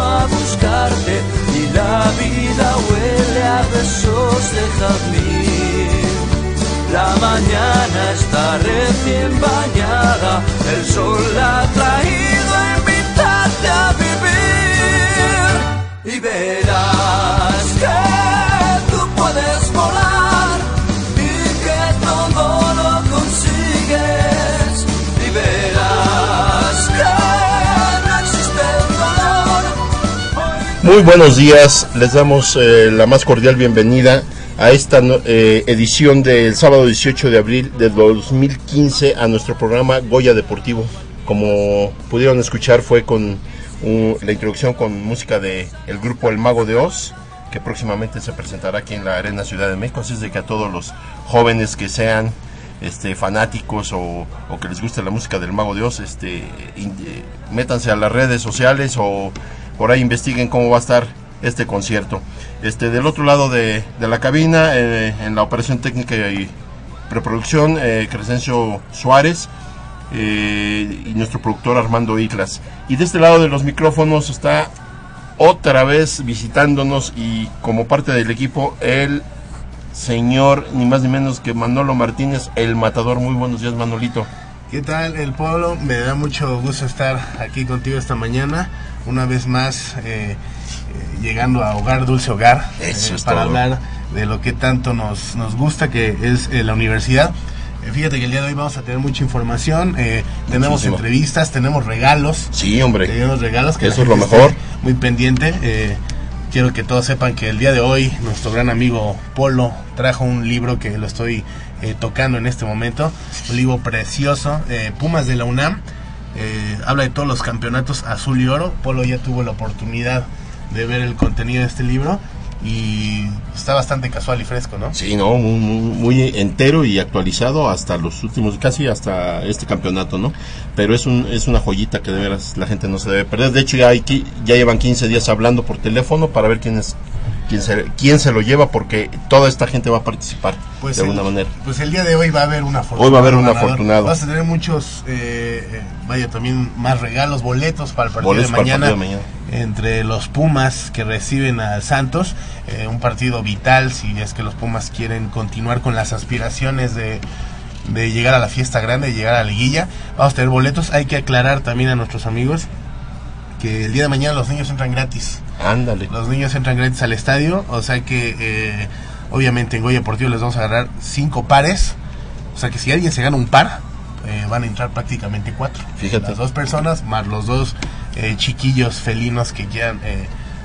a buscarte y la vida huele a besos de jazmín. La mañana está recién bañada, el sol la Muy buenos días, les damos eh, la más cordial bienvenida a esta eh, edición del sábado 18 de abril de 2015 a nuestro programa Goya Deportivo. Como pudieron escuchar fue con un- la introducción con música de grupo El Mago de Oz que próximamente se presentará aquí en la Arena Ciudad de México, así es de que a todos los jóvenes que sean este, fanáticos o, que les guste la música del Mago de Oz, este, eh, métanse a las redes sociales o por ahí investiguen cómo va a estar este concierto. Este, del otro lado de, de la cabina, eh, en la operación técnica y preproducción, eh, Crescencio Suárez eh, y nuestro productor Armando Islas. Y de este lado de los micrófonos está otra vez visitándonos y como parte del equipo el señor ni más ni menos que Manolo Martínez, el matador. Muy buenos días, Manolito. ¿Qué tal el pueblo? Me da mucho gusto estar aquí contigo esta mañana, una vez más eh, eh, llegando a Hogar Dulce Hogar, Eso eh, es para todo. hablar de lo que tanto nos, nos gusta, que es eh, la universidad. Fíjate que el día de hoy vamos a tener mucha información, tenemos entrevistas, tenemos regalos, Sí, hombre. tenemos regalos que Eso es lo mejor. Muy pendiente. quiero que todos sepan que el día de hoy nuestro gran amigo Polo trajo un libro que lo estoy eh, tocando en este momento. Un libro precioso, eh, Pumas de la UNAM. eh, habla de todos los campeonatos azul y oro. Polo ya tuvo la oportunidad de ver el contenido de este libro y está bastante casual y fresco, ¿no? Sí, no, muy, muy- entero y actualizado hasta los últimos, casi hasta este campeonato, ¿no? Pero es, un, es una joyita que de veras la gente no se debe perder. De hecho, ya, llevan 15 días hablando por teléfono para ver quién es quién se, quién se lo lleva, porque toda esta gente va a participar Pues de el, alguna manera. Pues el día de hoy va a haber un afortunado. Hoy va a haber un afortunado. Vas a tener muchos, eh, eh, vaya, también más regalos, boletos para el partido, de, para el mañana, partido de mañana. Entre los Pumas que reciben al Santos, eh, un partido vital si es que los Pumas quieren continuar con las aspiraciones de, de llegar a la fiesta grande, de llegar a la liguilla. Vamos a tener boletos. Hay que aclarar también a nuestros amigos que el día de mañana los niños entran gratis. Ándale. Los niños entran gratis al estadio, o sea que eh, obviamente en Goya Deportivo les vamos a agarrar cinco pares. O sea que si alguien se gana un par, eh, van a entrar prácticamente cuatro. Fíjate. Las dos personas más los dos eh, chiquillos felinos que quieran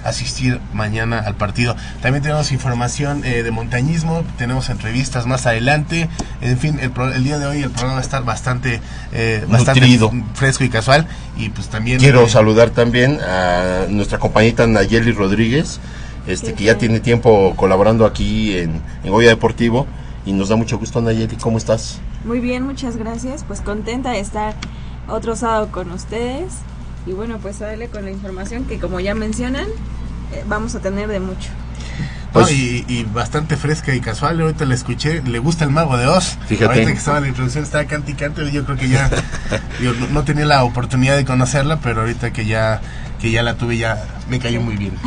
asistir mañana al partido. También tenemos información eh, de montañismo, tenemos entrevistas más adelante. En fin, el, pro- el día de hoy el programa va a estar bastante, eh, bastante Nutrido. fresco y casual. Y pues también... Quiero eh, saludar también a nuestra compañita Nayeli Rodríguez, este, que ya tiene tiempo colaborando aquí en, en Goya Deportivo. Y nos da mucho gusto, Nayeli. ¿Cómo estás? Muy bien, muchas gracias. Pues contenta de estar otro sábado con ustedes. Y bueno, pues a darle con la información que como ya mencionan, eh, vamos a tener de mucho. No, Pues- y, y bastante fresca y casual. Ahorita la escuché. Le gusta el mago de Oz. Fíjate. Ahorita que estaba en la introducción, estaba cante y cante. Yo creo que ya. digo, no, no tenía la oportunidad de conocerla, pero ahorita que ya que ya la tuve, ya me cayó muy bien.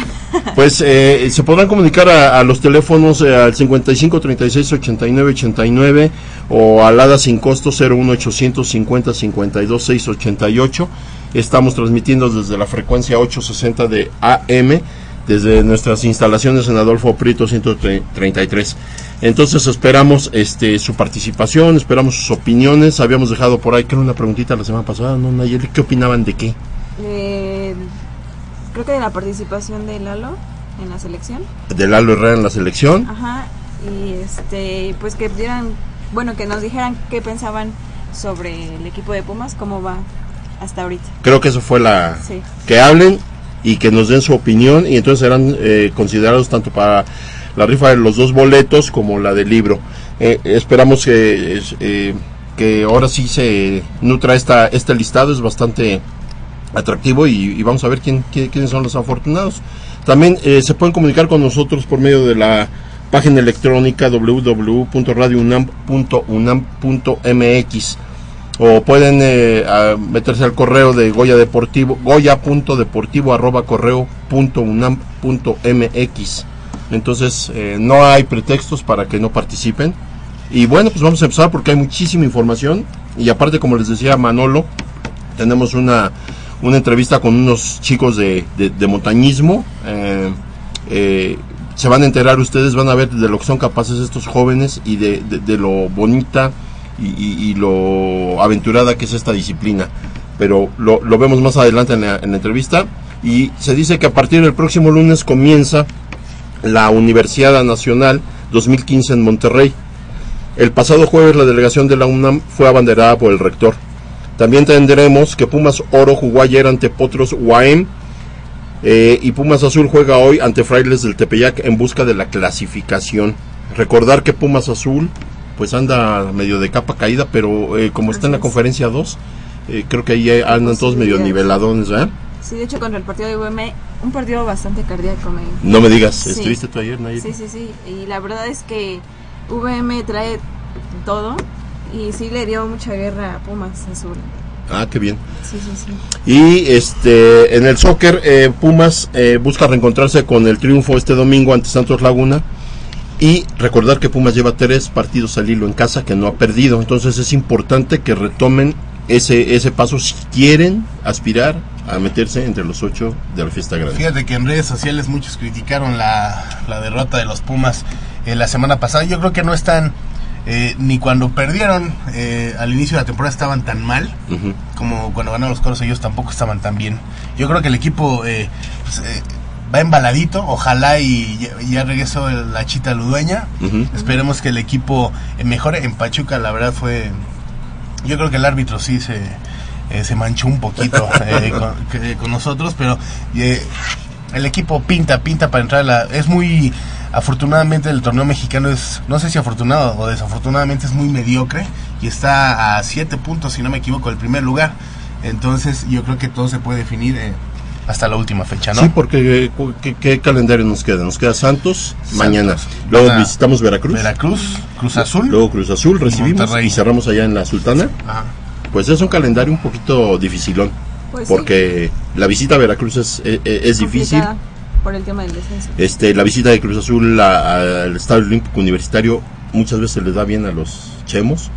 Pues eh, se podrán comunicar a, a los teléfonos eh, al 55 36 89 89 o al ADA sin costo 01 850 52 688. Estamos transmitiendo desde la frecuencia 860 de AM, desde nuestras instalaciones en Adolfo Prieto 133. Entonces esperamos este su participación, esperamos sus opiniones. Habíamos dejado por ahí, creo, una preguntita la semana pasada, ¿no, Nayeli? ¿Qué opinaban de qué? Eh, creo que de la participación de Lalo en la selección. De Lalo Herrera en la selección. Ajá. Y este, pues que dieran, bueno, que nos dijeran qué pensaban sobre el equipo de Pumas, cómo va hasta ahorita. Creo que eso fue la... Sí. Que hablen y que nos den su opinión y entonces serán eh, considerados tanto para la rifa de los dos boletos como la del libro. Eh, esperamos que, eh, que ahora sí se nutra esta, este listado, es bastante atractivo y, y vamos a ver quién, quién- quiénes son los afortunados. También eh, se pueden comunicar con nosotros por medio de la página electrónica www.radiounam.unam.mx o pueden eh, meterse al correo de Goya Deportivo, goya.deportivo arroba correo punto unam punto mx. Entonces eh, no hay pretextos para que no participen. Y bueno, pues vamos a empezar porque hay muchísima información. Y aparte, como les decía Manolo, tenemos una, una entrevista con unos chicos de, de, montañismo. Eh, se van a enterar ustedes, van a ver de lo que son capaces estos jóvenes y de, de lo bonita y, lo aventurada que es esta disciplina. Pero lo, vemos más adelante en la, en la, entrevista. Y se dice que a partir del próximo lunes comienza la Universidad Nacional 2015 en Monterrey. El pasado jueves la delegación de la UNAM fue abanderada por el rector. También tendremos que Pumas Oro jugó ayer ante Potros UAM eh, y Pumas Azul juega hoy ante Frailes del Tepeyac en busca de la clasificación. Recordar que Pumas Azul pues anda medio de capa caída, pero eh, como está en la conferencia 2, eh, creo que ahí andan todos medio niveladones, ¿eh? Sí, de hecho contra el partido de UM, un partido bastante cardíaco. Me... No me digas, sí. ¿estuviste tú ayer, Nayib? Sí, sí, sí, y la verdad es que VM trae todo y sí le dio mucha guerra a Pumas Azul. Ah, qué bien. Sí, sí, sí. Y este, en el soccer, eh, Pumas eh, busca reencontrarse con el triunfo este domingo ante Santos Laguna. Y recordar que Pumas lleva tres partidos al hilo en casa que no ha perdido. Entonces es importante que retomen ese, ese paso si quieren aspirar a meterse entre los ocho de la fiesta grande. Fíjate que en redes sociales muchos criticaron la, la derrota de los Pumas eh, la semana pasada. Yo creo que no están eh, ni cuando perdieron eh, al inicio de la temporada estaban tan mal uh -huh. como cuando ganaron los coros ellos tampoco estaban tan bien. Yo creo que el equipo eh, pues, va embaladito, ojalá y ya, ya regresó la chita ludueña. Uh -huh. Esperemos que el equipo mejore. En Pachuca la verdad fue... Yo creo que el árbitro sí se, se manchó un poquito con, que, con, nosotros, pero el equipo pinta, pinta para entrar. La, es muy afortunadamente el torneo mexicano es, no sé si afortunado o desafortunadamente es muy mediocre y está a 7 puntos, si no me equivoco, del primer lugar. Entonces yo creo que todo se puede definir eh, hasta la última fecha, ¿no? Sí, porque ¿qué, qué calendario nos queda? Nos queda Santos, Santos. mañana. Luego visitamos Veracruz. Veracruz, Cruz Azul. Luego Cruz Azul recibimos y, y cerramos allá en la Sultana. Ajá. Pues es un calendario un poquito dificilón. Pues porque sí. la visita a Veracruz es, es, es difícil por el tema del descenso. Este, la visita de Cruz Azul al Estadio Olímpico Universitario muchas veces les da bien a los chemos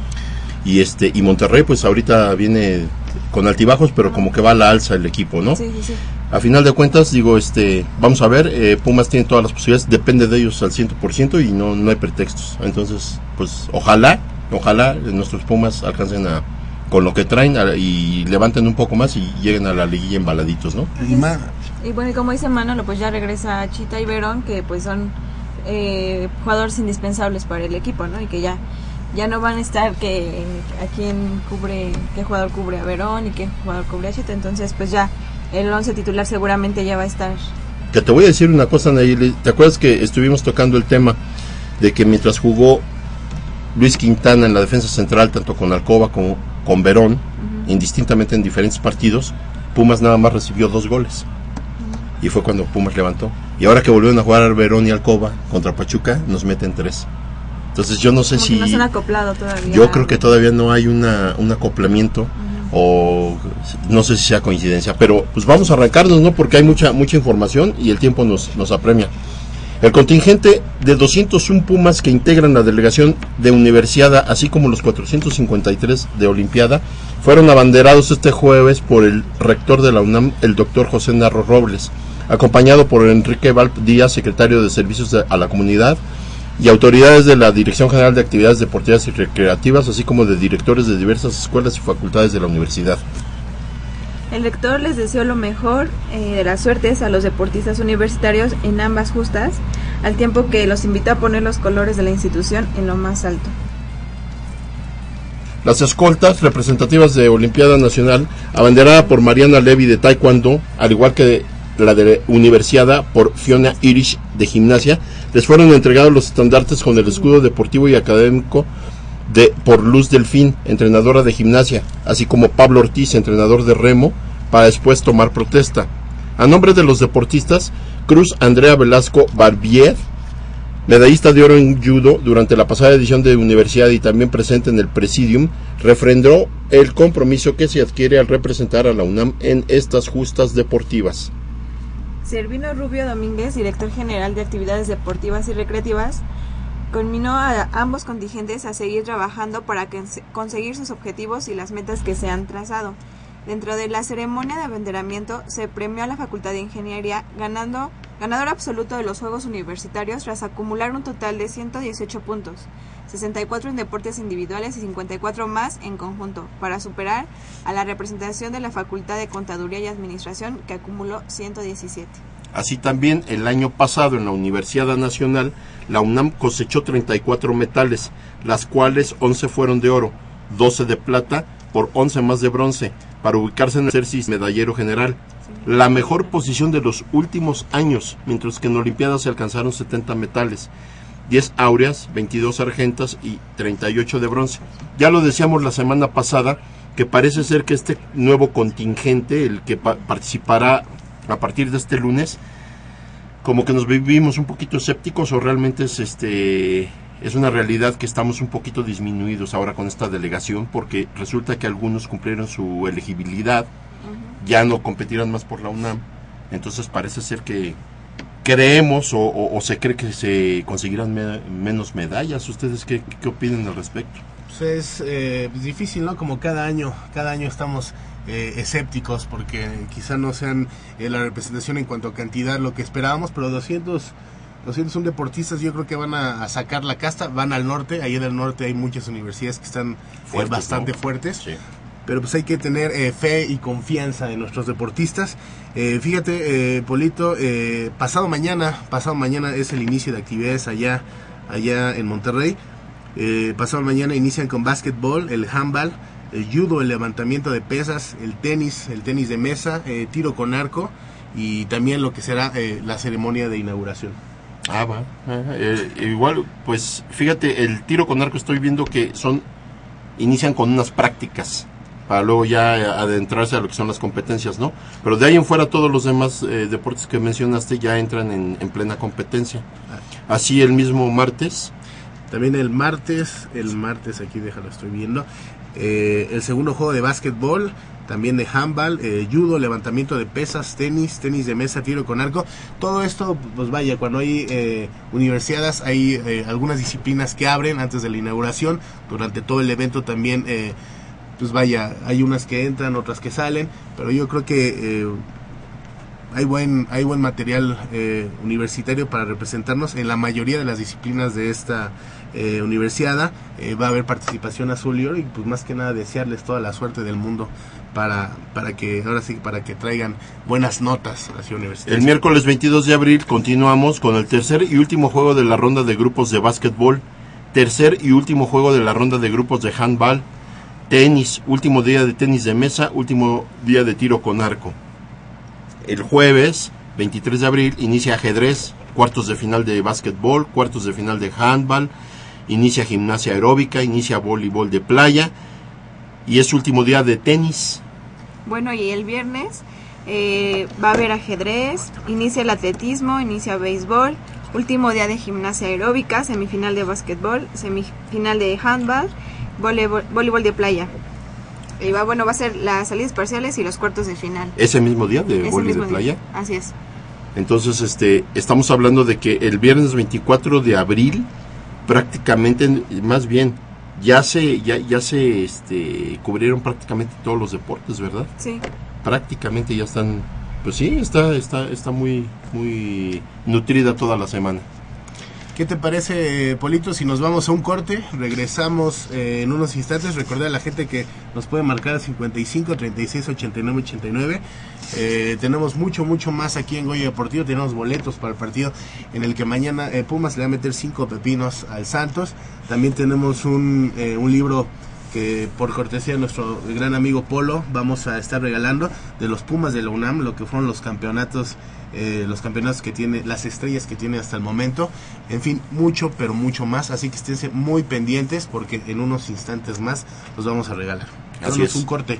y este y Monterrey pues ahorita viene con altibajos pero como que va a la alza el equipo no sí, sí, sí. A final de cuentas digo este vamos a ver eh, Pumas tiene todas las posibilidades depende de ellos al 100% y no no hay pretextos. Entonces pues ojalá ojalá nuestros Pumas alcancen a con lo que traen y levanten un poco más y lleguen a la liguilla embaladitos no y, más y bueno, y como dice Manolo, pues ya regresa Chita y Verón, que pues son eh, jugadores indispensables para el equipo, ¿no? Y que ya ya no van a estar que a quién cubre, qué jugador cubre a Verón y qué jugador cubre a Chita, entonces pues ya el once titular seguramente ya va a estar. Que te voy a decir una cosa, Nayeli, ¿te acuerdas que estuvimos tocando el tema de que mientras jugó Luis Quintana en la defensa central, tanto con Alcoba como con Verón, uh -huh. indistintamente en diferentes partidos, Pumas nada más recibió dos goles y fue cuando Pumas levantó. Y ahora que volvieron a jugar Verón y Alcoba contra Pachuca, nos meten tres. Entonces yo no sé Como si... no se han acoplado todavía. Yo creo que todavía no hay una, un acoplamiento uh -huh. O no sé si sea coincidencia, pero pues vamos a arrancarnos, ¿no? Porque hay mucha mucha información y el tiempo nos, nos apremia. El contingente de 201 Pumas que integran la delegación de Universidad, así como los 453 de Olimpiada, fueron abanderados este jueves por el rector de la UNAM, el doctor José Narro Robles acompañado por Enrique Valp Díaz, secretario de Servicios a la Comunidad, y autoridades de la Dirección General de Actividades Deportivas y Recreativas, así como de directores de diversas escuelas y facultades de la universidad. El rector les deseó lo mejor eh, de las suertes a los deportistas universitarios en ambas justas, al tiempo que los invitó a poner los colores de la institución en lo más alto. Las escoltas representativas de Olimpiada Nacional, abanderada por Mariana Levy de Taekwondo, al igual que la de Universiada por Fiona Irish de gimnasia, les fueron entregados los estandartes con el escudo deportivo y académico de por Luz Delfín, entrenadora de gimnasia, así como Pablo Ortiz, entrenador de remo, para después tomar protesta. A nombre de los deportistas, Cruz Andrea Velasco Barbier, medallista de oro en judo durante la pasada edición de universidad y también presente en el presidium, refrendó el compromiso que se adquiere al representar a la UNAM en estas justas deportivas. Servino Rubio Domínguez, director general de actividades deportivas y recreativas, conminó a ambos contingentes a seguir trabajando para conseguir sus objetivos y las metas que se han trazado. Dentro de la ceremonia de abanderamiento se premió a la Facultad de Ingeniería ganando ganador absoluto de los Juegos Universitarios tras acumular un total de 118 puntos, 64 en deportes individuales y 54 más en conjunto, para superar a la representación de la Facultad de Contaduría y Administración que acumuló 117. Así también el año pasado en la Universidad Nacional, la UNAM cosechó 34 metales, las cuales 11 fueron de oro, 12 de plata por 11 más de bronce, para ubicarse en el exercicio medallero general. La mejor posición de los últimos años, mientras que en Olimpiadas se alcanzaron 70 metales, 10 áureas, 22 argentas y 38 de bronce. Ya lo decíamos la semana pasada, que parece ser que este nuevo contingente, el que participará a partir de este lunes, como que nos vivimos un poquito escépticos o realmente es este es una realidad que estamos un poquito disminuidos ahora con esta delegación porque resulta que algunos cumplieron su elegibilidad, ya no competirán más por la UNAM, entonces parece ser que creemos o, se cree que se conseguirán menos medallas. ¿Ustedes qué, qué opinan al respecto? Pues es eh, difícil, ¿no? Como cada año, cada año estamos eh, escépticos porque quizá no sean eh, la representación en cuanto a cantidad lo que esperábamos, pero 200 son deportistas yo creo que van a, sacar la casta, van al norte, ahí en el norte hay muchas universidades que están eh, bastante fuertes. Pero pues hay que tener eh, fe y confianza en nuestros deportistas. Eh, fíjate, Polito, pasado mañana, pasado mañana es el inicio de actividades allá, allá en Monterrey. pasado mañana inician con básquetbol, el handball, el judo, el levantamiento de pesas, el tenis, el tenis de mesa, tiro con arco y también lo que será la ceremonia de inauguración. Ah, va. Eh, igual, pues fíjate, el tiro con arco estoy viendo que son, inician con unas prácticas luego ya adentrarse a lo que son las competencias, ¿no? Pero de ahí en fuera todos los demás eh, deportes que mencionaste ya entran en, plena competencia. Así el mismo martes. También el martes, el martes aquí déjalo, estoy viendo. Eh, el segundo juego de básquetbol también de handball, eh, judo, levantamiento de pesas, tenis, tenis de mesa, tiro con arco. Todo esto, pues vaya, cuando hay eh, universidades, hay eh, algunas disciplinas que abren antes de la inauguración. Durante todo el evento también, pues vaya, hay unas que entran, otras que salen. Pero yo creo que hay buen, hay buen material universitario para representarnos en la mayoría de las disciplinas de esta universidad. va a haber participación azul y y pues más que nada desearles toda la suerte del mundo para, para que ahora sí para que traigan buenas notas hacia universidad. El miércoles 22 de abril continuamos con el tercer y último juego de la ronda de grupos de básquetbol, tercer y último juego de la ronda de grupos de handball, tenis, último día de tenis de mesa, último día de tiro con arco. El jueves 23 de abril inicia ajedrez, cuartos de final de básquetbol, cuartos de final de handball, inicia gimnasia aeróbica, inicia voleibol de playa y es último día de tenis. Bueno, y el viernes eh, va a haber ajedrez, inicia el atletismo, inicia béisbol, último día de gimnasia aeróbica, semifinal de básquetbol, semifinal de handball, voleibol, de playa. Y va, bueno, va a ser las salidas parciales y los cuartos de final. ¿Ese mismo día de voleibol de playa? Así es. Entonces, este, estamos hablando de que el viernes 24 de abril, prácticamente, más bien, ya se ya, ya se este, cubrieron prácticamente todos los deportes, ¿verdad? Sí. Prácticamente ya están pues sí, está está está muy muy nutrida toda la semana. ¿Qué te parece, Polito, si nos vamos a un corte? Regresamos eh, en unos instantes. Recordar a la gente que nos puede marcar 55 36 89 89. tenemos mucho, mucho más aquí en Goya Deportivo. Tenemos boletos para el partido en el que mañana eh, Pumas le va a meter 5 pepinos al Santos. También tenemos un, eh, un libro que por cortesía de nuestro gran amigo Polo vamos a estar regalando de los Pumas de la UNAM, lo que fueron los campeonatos eh, los campeonatos que tiene, las estrellas que tiene hasta el momento. En fin, mucho, pero mucho más. Así que estén muy pendientes porque en unos instantes más los vamos a regalar. Así es. un corte.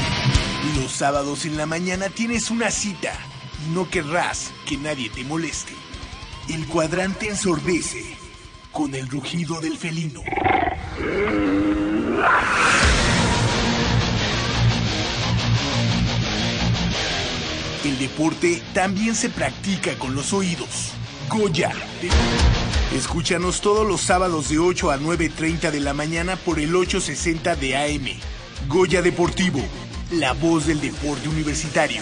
Los sábados en la mañana tienes una cita y no querrás que nadie te moleste. El cuadrante ensordece con el rugido del felino. El deporte también se practica con los oídos. Goya. Escúchanos todos los sábados de 8 a 9.30 de la mañana por el 860 de AM. Goya Deportivo, la voz del deporte universitario.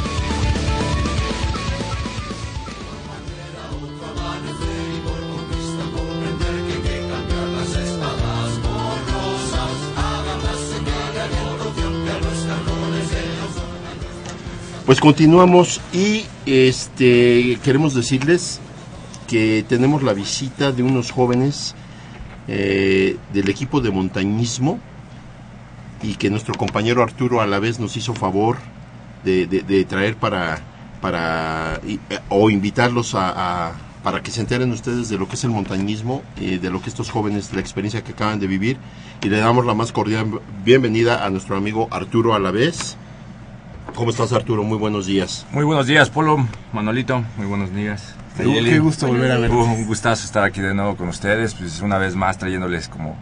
Pues continuamos y este queremos decirles que tenemos la visita de unos jóvenes eh, del equipo de montañismo y que nuestro compañero Arturo a la vez nos hizo favor de, traer para para eh, o invitarlos a, a- para que se enteren ustedes de lo que es el montañismo, eh, de lo que estos jóvenes, la experiencia que acaban de vivir y le damos la más cordial bienvenida a nuestro amigo Arturo Alavés. ¿Cómo estás Arturo? Muy buenos días. Muy buenos días, Polo, Manolito, muy buenos días. Qué- Nayeli. qué gusto volver a verte. Uh, un gustazo estar aquí de nuevo con ustedes, pues una vez más trayéndoles como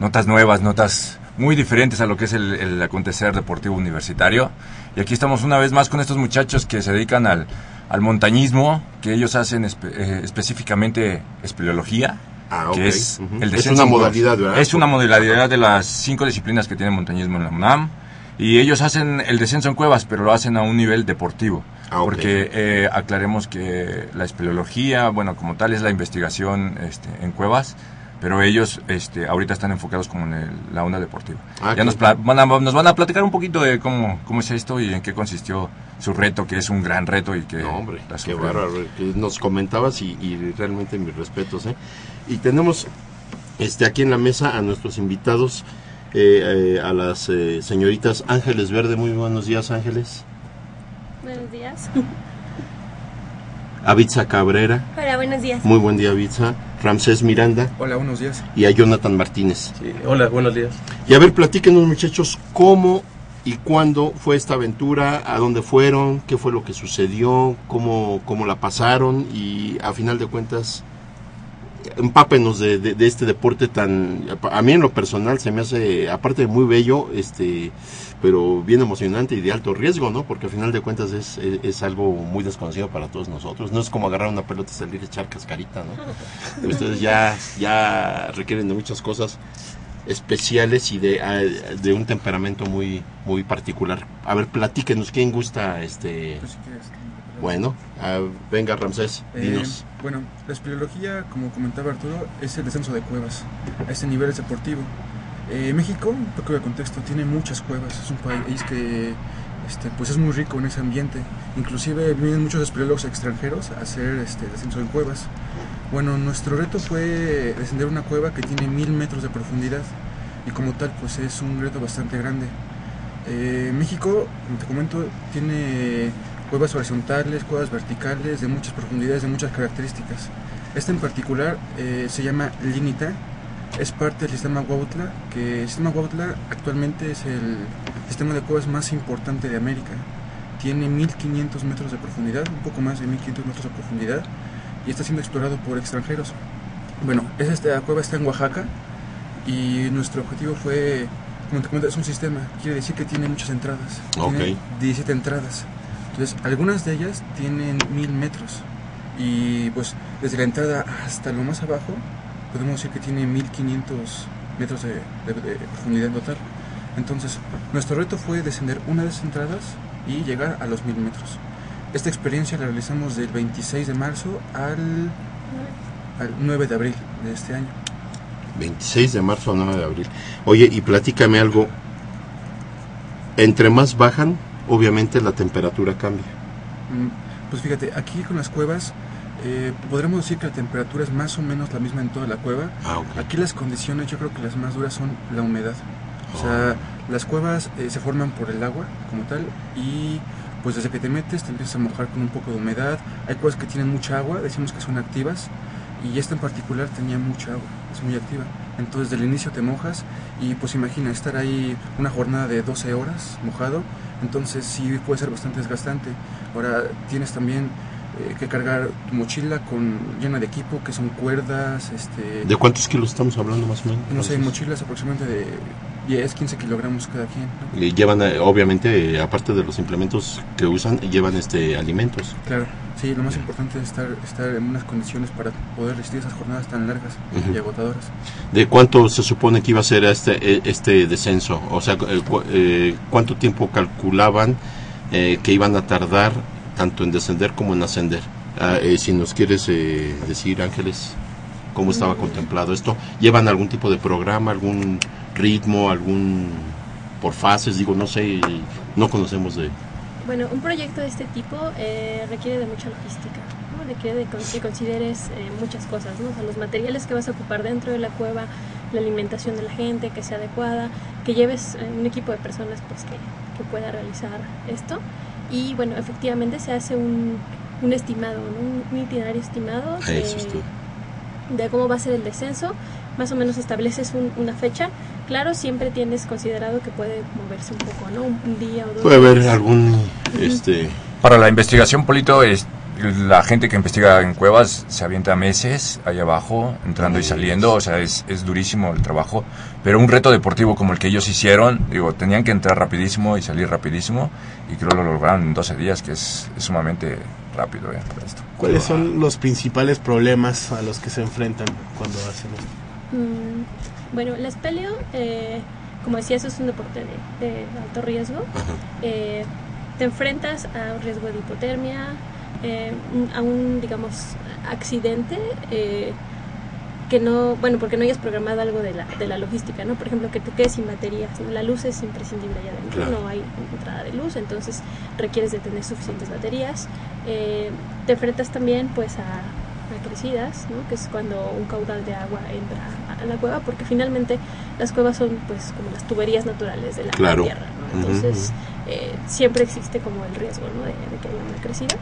notas nuevas, notas muy diferentes a lo que es el, el acontecer deportivo universitario. Y aquí estamos una vez más con estos muchachos que se dedican al, al montañismo, que ellos hacen espe- eh, específicamente espeleología. Ah, ok. que es Ujú. el Es una modalidad, ¿verdad? Es una modalidad de las cinco disciplinas que tiene montañismo en la UNAM. Y ellos hacen el descenso en cuevas, pero lo hacen a un nivel deportivo. Ah, ok. Porque eh, aclaremos que la espeleología, bueno, como tal es la investigación este, en cuevas, pero ellos este, ahorita están enfocados como en el- la onda deportiva. Ah, ya nos, van a, nos van a platicar un poquito de cómo, cómo es esto y en qué consistió su reto, que es un gran reto y que... No, hombre, qué bárbaro. que Nos comentabas y, y realmente mis respetos. ¿eh? Y tenemos este aquí en la mesa a nuestros invitados, eh, eh, a las eh, señoritas Ángeles Verde. Muy buenos días, Ángeles. Buenos días. A Cabrera. Hola, buenos días. Muy buen día, Bitza. Ramsés Miranda. Hola, buenos días. Y a Jonathan Martínez. hola, buenos días. Y a ver, platíquenos, muchachos, cómo y cuándo fue esta aventura, a dónde fueron, qué fue lo que sucedió, cómo, cómo la pasaron y a final de cuentas, empápenos de, de- de este deporte tan, a mí en lo personal se me hace, aparte de muy bello, este, pero bien emocionante y de alto riesgo, ¿no? Porque a final de cuentas es, es, es algo muy desconocido para todos nosotros. No es como agarrar una pelota y salir a echar cascarita, ¿no? Ustedes ya, ya requieren de muchas cosas especiales y de, de un temperamento muy muy particular. A ver, platíquenos, ¿quién gusta este? Bueno, ah, venga Ramsés, Eh, dinos. bueno, la espeleología, como comentaba Arturo, es el descenso de cuevas. A ese nivel es deportivo. Eh, México, poco de contexto, tiene muchas cuevas. Es un país que este, pues es muy rico en ese ambiente. Inclusive vienen muchos espeleólogos extranjeros a hacer este, descenso en cuevas. Bueno, nuestro reto fue descender una cueva que tiene mil metros de profundidad y como tal pues es un reto bastante grande. Eh, México, como te comento, tiene cuevas horizontales, cuevas verticales, de muchas profundidades, de muchas características. Esta en particular eh, se llama Linita, es parte del sistema Huautla, que el sistema Huautla actualmente es el sistema de cuevas más importante de América. Tiene 1500 metros de profundidad, un poco más de 1500 metros de profundidad, y está siendo explorado por extranjeros. Bueno, esta cueva está en Oaxaca y nuestro objetivo fue, como te comento, es un sistema, quiere decir que tiene muchas entradas. Tiene 17 entradas. Entonces, algunas de ellas tienen 1000 metros y pues desde la entrada hasta lo más abajo podemos decir que tiene 1500 metros de, de, de, profundidad en total. Entonces, nuestro reto fue descender una de esas entradas y llegar a los 1000 metros. Esta experiencia la realizamos del 26 de marzo al, al 9 de abril de este año. 26 de marzo al 9 de abril. Oye, y platícame algo. Entre más bajan, obviamente la temperatura cambia. Pues fíjate, aquí con las cuevas eh, podremos decir que la temperatura es más o menos la misma en toda la cueva. Ah, okay. Aquí las condiciones yo creo que las más duras son la humedad. O sea, Oh. las cuevas eh, se forman por el agua como tal y pues desde que te metes te empiezas a mojar con un poco de humedad. Hay cuevas que tienen mucha agua, decimos que son activas y esta en particular tenía mucha agua, es muy activa. Entonces del inicio te mojas y pues imagina estar ahí una jornada de 12 horas mojado, entonces sí puede ser bastante desgastante. Ahora tienes también eh, que cargar tu mochila con llena de equipo, que son cuerdas, este... ¿De cuántos kilos estamos hablando más o menos? No sé, mochilas aproximadamente de 10, 15 kilogramos cada quien. ¿no? Y llevan, eh, obviamente, aparte de los implementos que usan, llevan este alimentos. Claro, sí, lo más importante es estar, estar en unas condiciones para poder resistir esas jornadas tan largas uh -huh. y agotadoras. ¿De cuánto se supone que iba a ser este, este descenso? O sea, eh, ¿cuánto tiempo calculaban eh, que iban a tardar tanto en descender como en ascender? Ah, eh, si nos quieres decir, Ángeles, ¿cómo estaba mm. contemplado esto? ¿Llevan algún tipo de programa, algún ritmo, algún por fases? Digo, no sé, no conocemos de... Bueno, un proyecto de este tipo eh, requiere de mucha logística, ¿no? requiere de que consideres eh, muchas cosas, ¿no? o sea, los materiales que vas a ocupar dentro de la cueva, la alimentación de la gente, que sea adecuada, que lleves un equipo de personas pues, que, que pueda realizar esto. Y bueno, efectivamente se hace un, un estimado, ¿no? un, itinerario estimado de, de, cómo va a ser el descenso. Más o menos estableces un, una fecha. Claro, siempre tienes considerado que puede moverse un poco, ¿no? Un, un día o dos. Puede haber algún... este Para la investigación, Polito, es, la gente que investiga en cuevas se avienta meses ahí abajo, entrando y saliendo, o sea, es, es durísimo el trabajo, pero un reto deportivo como el que ellos hicieron, digo, tenían que entrar rapidísimo y salir rapidísimo, y creo lo lograron en 12 días, que es, es sumamente rápido ¿eh? esto. ¿Cuáles son los principales problemas a los que se enfrentan cuando hacen esto? Mm, bueno, la espeleo, eh, como decías, es un deporte de, de alto riesgo. Eh, te enfrentas a un riesgo de hipotermia, eh, a un, digamos, accidente eh, que no, bueno, porque no hayas programado algo de la, de la logística, ¿no? Por ejemplo, que te quedes sin baterías, ¿no? La luz es imprescindible allá adentro, claro. no hay entrada de luz, entonces requieres de tener suficientes baterías. Eh, te enfrentas también, pues, a, a crecidas, ¿no? Que es cuando un caudal de agua entra a la cueva, porque finalmente las cuevas son, pues, como las tuberías naturales de la claro. tierra, ¿no? Entonces, uh -huh. siempre existe como el riesgo, ¿no? De, de que haya una crecida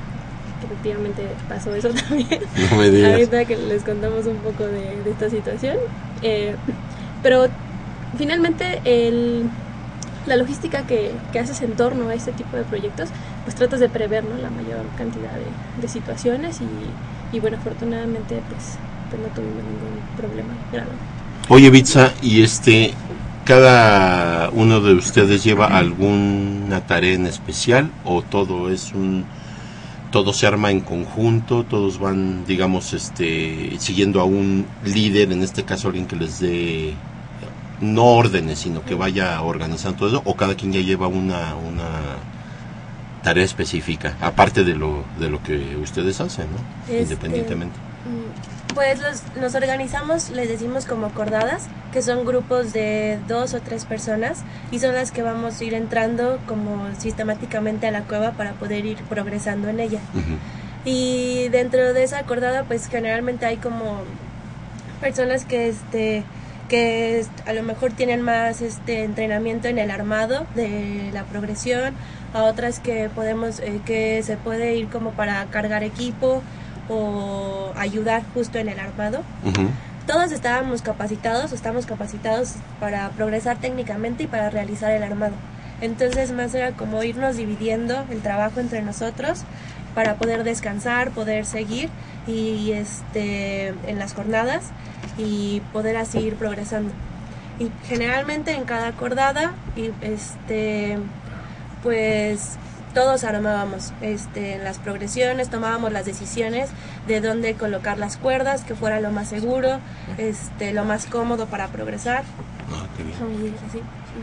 efectivamente pasó eso también. No me digas. Ahorita que les contamos un poco de, de esta situación. Eh, pero finalmente el, la logística que, que, haces en torno a este tipo de proyectos, pues tratas de prever ¿no? la mayor cantidad de, de situaciones y, y, bueno, afortunadamente pues, pues no tuvimos ningún problema grave. Oye, Bitsa, y este, ¿cada uno de ustedes lleva alguna tarea en especial o todo es un todo se arma en conjunto, todos van, digamos, este, siguiendo a un líder, en este caso alguien que les dé no órdenes, sino que vaya organizando todo eso, o cada quien ya lleva una, una tarea específica, aparte de lo, de lo que ustedes hacen, ¿no? Este, Independientemente. Pues los, nos organizamos, les decimos como cordadas, que son grupos de dos o tres personas y son las que vamos a ir entrando como sistemáticamente a la cueva para poder ir progresando en ella. Y dentro de esa acordada, pues generalmente hay como personas que este que a lo mejor tienen más este entrenamiento en el armado de la progresión, a otras que podemos eh, que se puede ir como para cargar equipo o ayudar justo en el armado. Todos estábamos capacitados, estamos capacitados para progresar técnicamente y para realizar el armado. Entonces más era como irnos dividiendo el trabajo entre nosotros para poder descansar, poder seguir y este en las jornadas y poder así ir progresando. Y generalmente en cada acordada y este pues todos armábamos este, en las progresiones, tomábamos las decisiones de dónde colocar las cuerdas, que fuera lo más seguro, este, lo más cómodo para progresar. Ah, qué bien.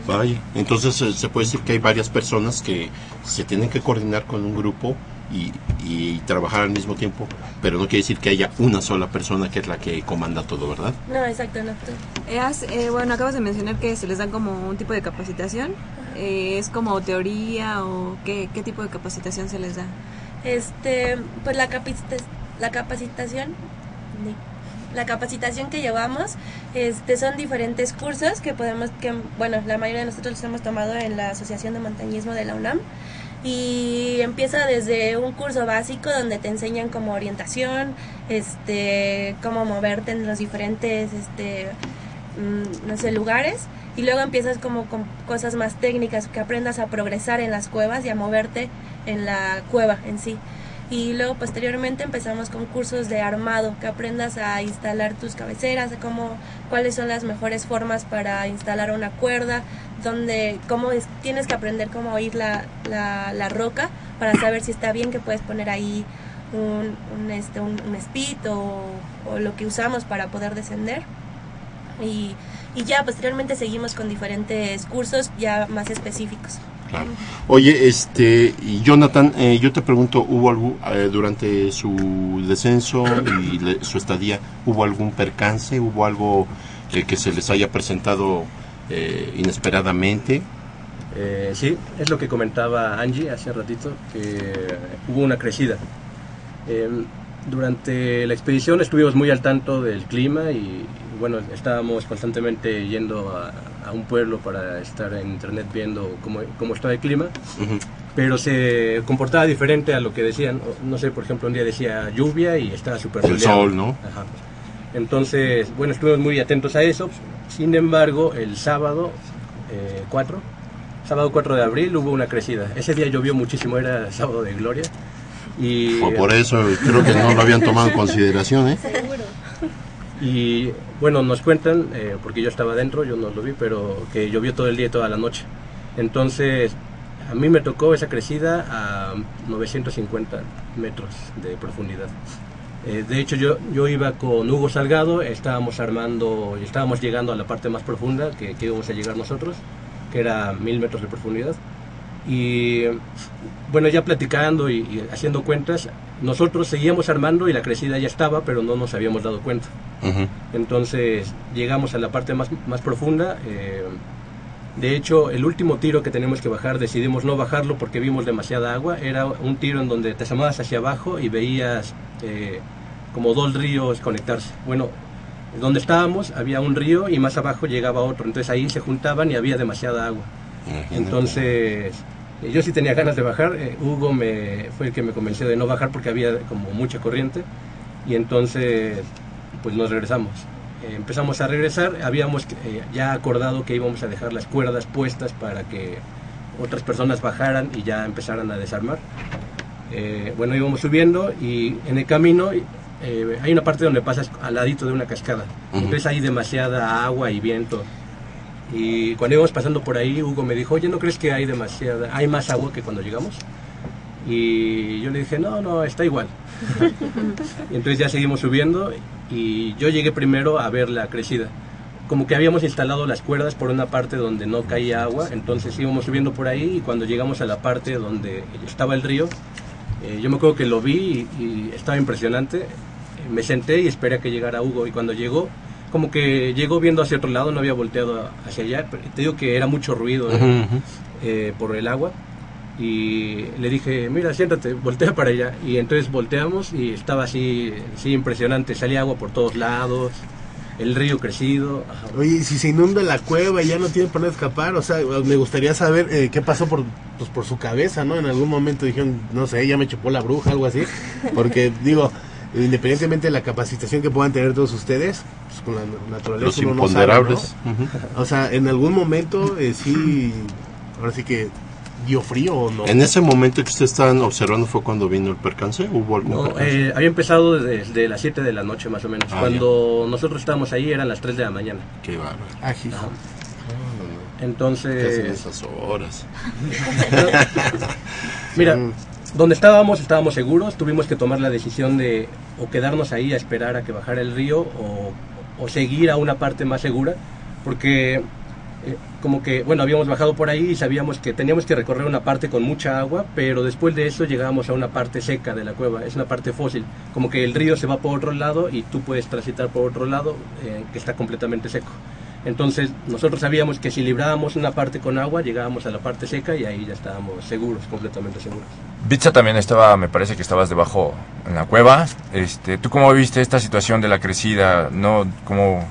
Vaya, entonces eh, se puede decir que hay varias personas que se tienen que coordinar con un grupo y, y trabajar al mismo tiempo, pero no quiere decir que haya una sola persona que es la que comanda todo, ¿verdad? No, exacto, no. Eh, has- eh, bueno, acabas de mencionar que se les dan como un tipo de capacitación. Eh, ¿Es como teoría o qué, qué tipo de capacitación se les da? Este, pues la, capacita- la capacitación, la capacitación que llevamos, este, son diferentes cursos que podemos, que bueno, la mayoría de nosotros los hemos tomado en la Asociación de Montañismo de la UNAM y empieza desde un curso básico donde te enseñan como orientación, este, cómo moverte en los diferentes, este, mm, no sé, lugares y luego empiezas como con cosas más técnicas, que aprendas a progresar en las cuevas y a moverte en la cueva en sí. Y luego posteriormente empezamos con cursos de armado, que aprendas a instalar tus cabeceras, cómo, cuáles son las mejores formas para instalar una cuerda, donde, cómo es- tienes que aprender cómo oír la, la, roca para saber si está bien que puedes poner ahí un, un, este, un, un o lo que usamos para poder descender. Y, y ya posteriormente seguimos con diferentes cursos ya más específicos. Claro. Oye, este, Jonathan, eh, yo te pregunto, ¿hubo algún, eh, durante su descenso y le- su estadía, ¿hubo algún percance? ¿Hubo algo eh, que se les haya presentado eh, inesperadamente? Eh, sí, es lo que comentaba Angie hace ratito, que hubo una crecida. Eh, durante la expedición estuvimos muy al tanto del clima y bueno, estábamos constantemente yendo a, a un pueblo para estar en internet viendo cómo, cómo estaba el clima, pero se comportaba diferente a lo que decían. No sé, por ejemplo, un día decía lluvia y estaba súper El sol, ¿no? Ajá. Entonces, bueno, estuvimos muy atentos a eso. Sin embargo, el sábado eh, 4, sábado 4 de abril hubo una crecida. Ese día llovió muchísimo, era sábado de gloria. Y, Fue por eso creo que no lo habían tomado en consideración, ¿eh? Y bueno, nos cuentan, eh, porque yo estaba adentro, yo no lo vi, pero que llovió todo el día y toda la noche. Entonces, a mí me tocó esa crecida a 950 metros de profundidad. Eh, de hecho, yo, yo iba con Hugo Salgado, estábamos armando estábamos llegando a la parte más profunda que, que íbamos a llegar nosotros, que era mil metros de profundidad. Y bueno, ya platicando y, y haciendo cuentas, nosotros seguíamos armando y la crecida ya estaba, pero no nos habíamos dado cuenta. Entonces llegamos a la parte más, más profunda. eh, de hecho, el último tiro que tenemos que bajar decidimos no bajarlo porque vimos demasiada agua. Era un tiro en donde te asomabas hacia abajo y veías eh, como dos ríos conectarse. Bueno, donde estábamos había un río y más abajo llegaba otro. Entonces ahí se juntaban y había demasiada agua. Entonces yo sí tenía ganas de bajar. eh, Hugo me, fue el que me convenció de no bajar porque había como mucha corriente. Y entonces pues nos regresamos. Eh, empezamos a regresar, habíamos eh, ya acordado que íbamos a dejar las cuerdas puestas para que otras personas bajaran y ya empezaran a desarmar. Eh, bueno, íbamos subiendo y en el camino eh, hay una parte donde pasas al ladito de una cascada. Ujú. Entonces hay demasiada agua y viento. Y cuando íbamos pasando por ahí, Hugo me dijo, oye, ¿no crees que hay demasiada, hay más agua que cuando llegamos? Y yo le dije, no, no, está igual. Y entonces ya seguimos subiendo y yo llegué primero a ver la crecida. Como que habíamos instalado las cuerdas por una parte donde no caía agua, entonces íbamos subiendo por ahí y cuando llegamos a la parte donde estaba el río, eh, yo me acuerdo que lo vi y, y estaba impresionante. me senté y esperé a que llegara Hugo. Y cuando llegó, como que llegó viendo hacia otro lado, no había volteado hacia allá. Te digo que era mucho ruido ¿eh? Ujú, ujú. Eh, por el agua. Y le dije, mira, siéntate, voltea para allá. Y entonces volteamos y estaba así, sí, impresionante. Salía agua por todos lados, el río crecido. ajá. Oye, si se inunda la cueva y ya no tiene para escapar, o sea, me gustaría saber eh, qué pasó por, pues, por su cabeza, ¿no? En algún momento dijeron, no sé, ya me chupó la bruja, algo así. Porque, digo, independientemente de la capacitación que puedan tener todos ustedes, con la naturaleza Los uno no sabe, imponderables. O sea, en algún momento eh, sí, ahora sí que dio frío o no. En ese momento que ustedes estaban observando fue cuando vino el percance. ¿Hubo algún No, percance? eh, había empezado desde las 7 de la noche más o menos. Ah, Cuando nosotros estábamos ahí eran las 3 de la mañana. Qué bárbaro. Ah. Ajá. ¿Qué hacen Entonces, esas horas? mira, donde estábamos estábamos seguros, tuvimos que tomar la decisión de o quedarnos ahí a esperar a que bajara el río o, o seguir a una parte más segura, porque eh, como que, bueno, habíamos bajado por ahí y sabíamos que teníamos que recorrer una parte con mucha agua, pero después de eso llegábamos a una parte seca de la cueva, es una parte fósil, como que el río se va por otro lado y tú puedes transitar por otro lado eh, que está completamente seco. Entonces nosotros sabíamos que si librábamos una parte con agua, llegábamos a la parte seca y ahí ya estábamos seguros, completamente seguros. Bitsa también estaba, me parece que estabas debajo en la cueva. Este, ¿Tú cómo viste esta situación de la crecida? ¿No? ¿Cómo,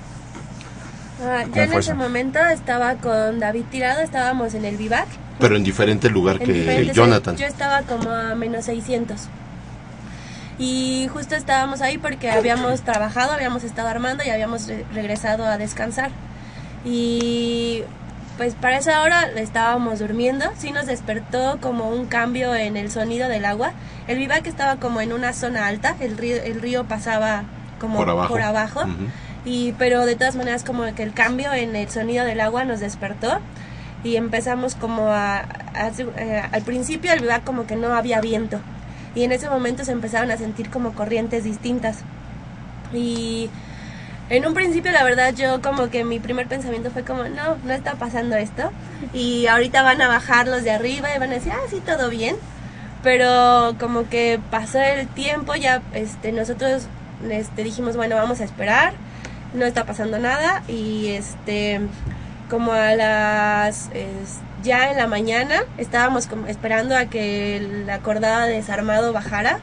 Ah, ¿Cómo yo en ese eso? momento estaba con David tirado, estábamos en el vivac. Pero en diferente lugar en que Jonathan. Yo estaba como a menos 600. Y justo estábamos ahí porque habíamos trabajado, habíamos estado armando y habíamos re- regresado a descansar. Y pues para esa hora estábamos durmiendo, sí nos despertó como un cambio en el sonido del agua. El vivac estaba como en una zona alta, el río, el río pasaba como Por abajo. abajo. Ujú. Y, pero de todas maneras como que el cambio en el sonido del agua nos despertó y empezamos como a, a- eh, al principio el vivac como que no había viento y en ese momento se empezaron a sentir como corrientes distintas y en un principio la verdad yo como que mi primer pensamiento fue como no, no está pasando esto y ahorita van a bajar los de arriba y van a decir ah sí todo bien pero como que pasó el tiempo ya este nosotros este dijimos bueno vamos a esperar no está pasando nada y este como a las ya en la mañana estábamos esperando a que la cordada de desarmado bajara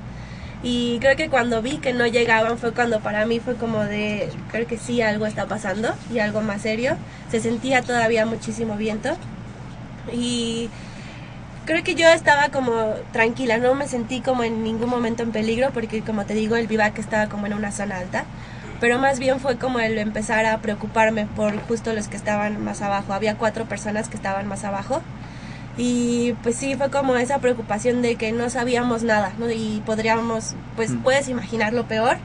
y creo que cuando vi que no llegaban fue cuando para mí fue como de creo que sí algo está pasando y algo más serio. Se sentía todavía muchísimo viento. Y creo que yo estaba como tranquila, no me sentí como en ningún momento en peligro porque como te digo el vivac estaba como en una zona alta, pero más bien fue como el empezar a preocuparme por justo los que estaban más abajo. Había cuatro personas que estaban más abajo y pues sí fue como esa preocupación de que no sabíamos nada, ¿no? Y podríamos, pues puedes imaginar lo peor